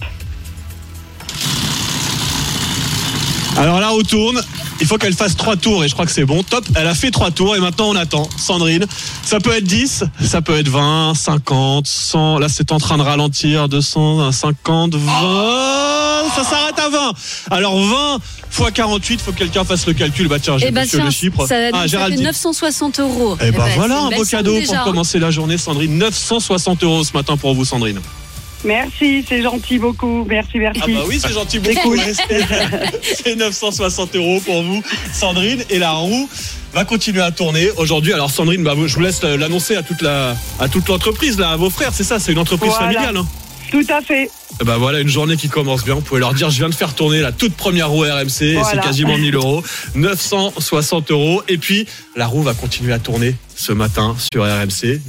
Alors la roue tourne. Il faut qu'elle fasse trois tours et je crois que c'est bon. Top, elle a fait trois tours et maintenant on attend. Sandrine, ça peut être 10, ça peut être 20, 50, 100. Là c'est en train de ralentir. 200, 50, 20. Ça s'arrête à 20. Alors 20 fois 48, faut que quelqu'un fasse le calcul. Bah tiens, j'ai Eh ben le chiffre. ça, ah ça fait Géraldine. 960 euros. Eh ben c'est voilà une un beau cadeau déjà, pour commencer la journée, Sandrine. 960 euros ce matin pour vous, Sandrine. Merci, c'est gentil beaucoup. Merci, merci. Ah bah oui, c'est gentil beaucoup. cool. C'est- C'est 960 euros pour vous, Sandrine. Et la roue va continuer à tourner aujourd'hui. Alors Sandrine, bah, je vous laisse l'annoncer à toute la, à toute l'entreprise, là, à vos frères. C'est ça, c'est une entreprise Voilà. familiale. Hein? Tout à fait. Et bah voilà, une journée qui commence bien. Vous pouvez leur dire, je viens de faire tourner la toute première roue RMC et c'est quasiment 1000 euros, 960 euros. Et puis la roue va continuer à tourner ce matin sur RMC.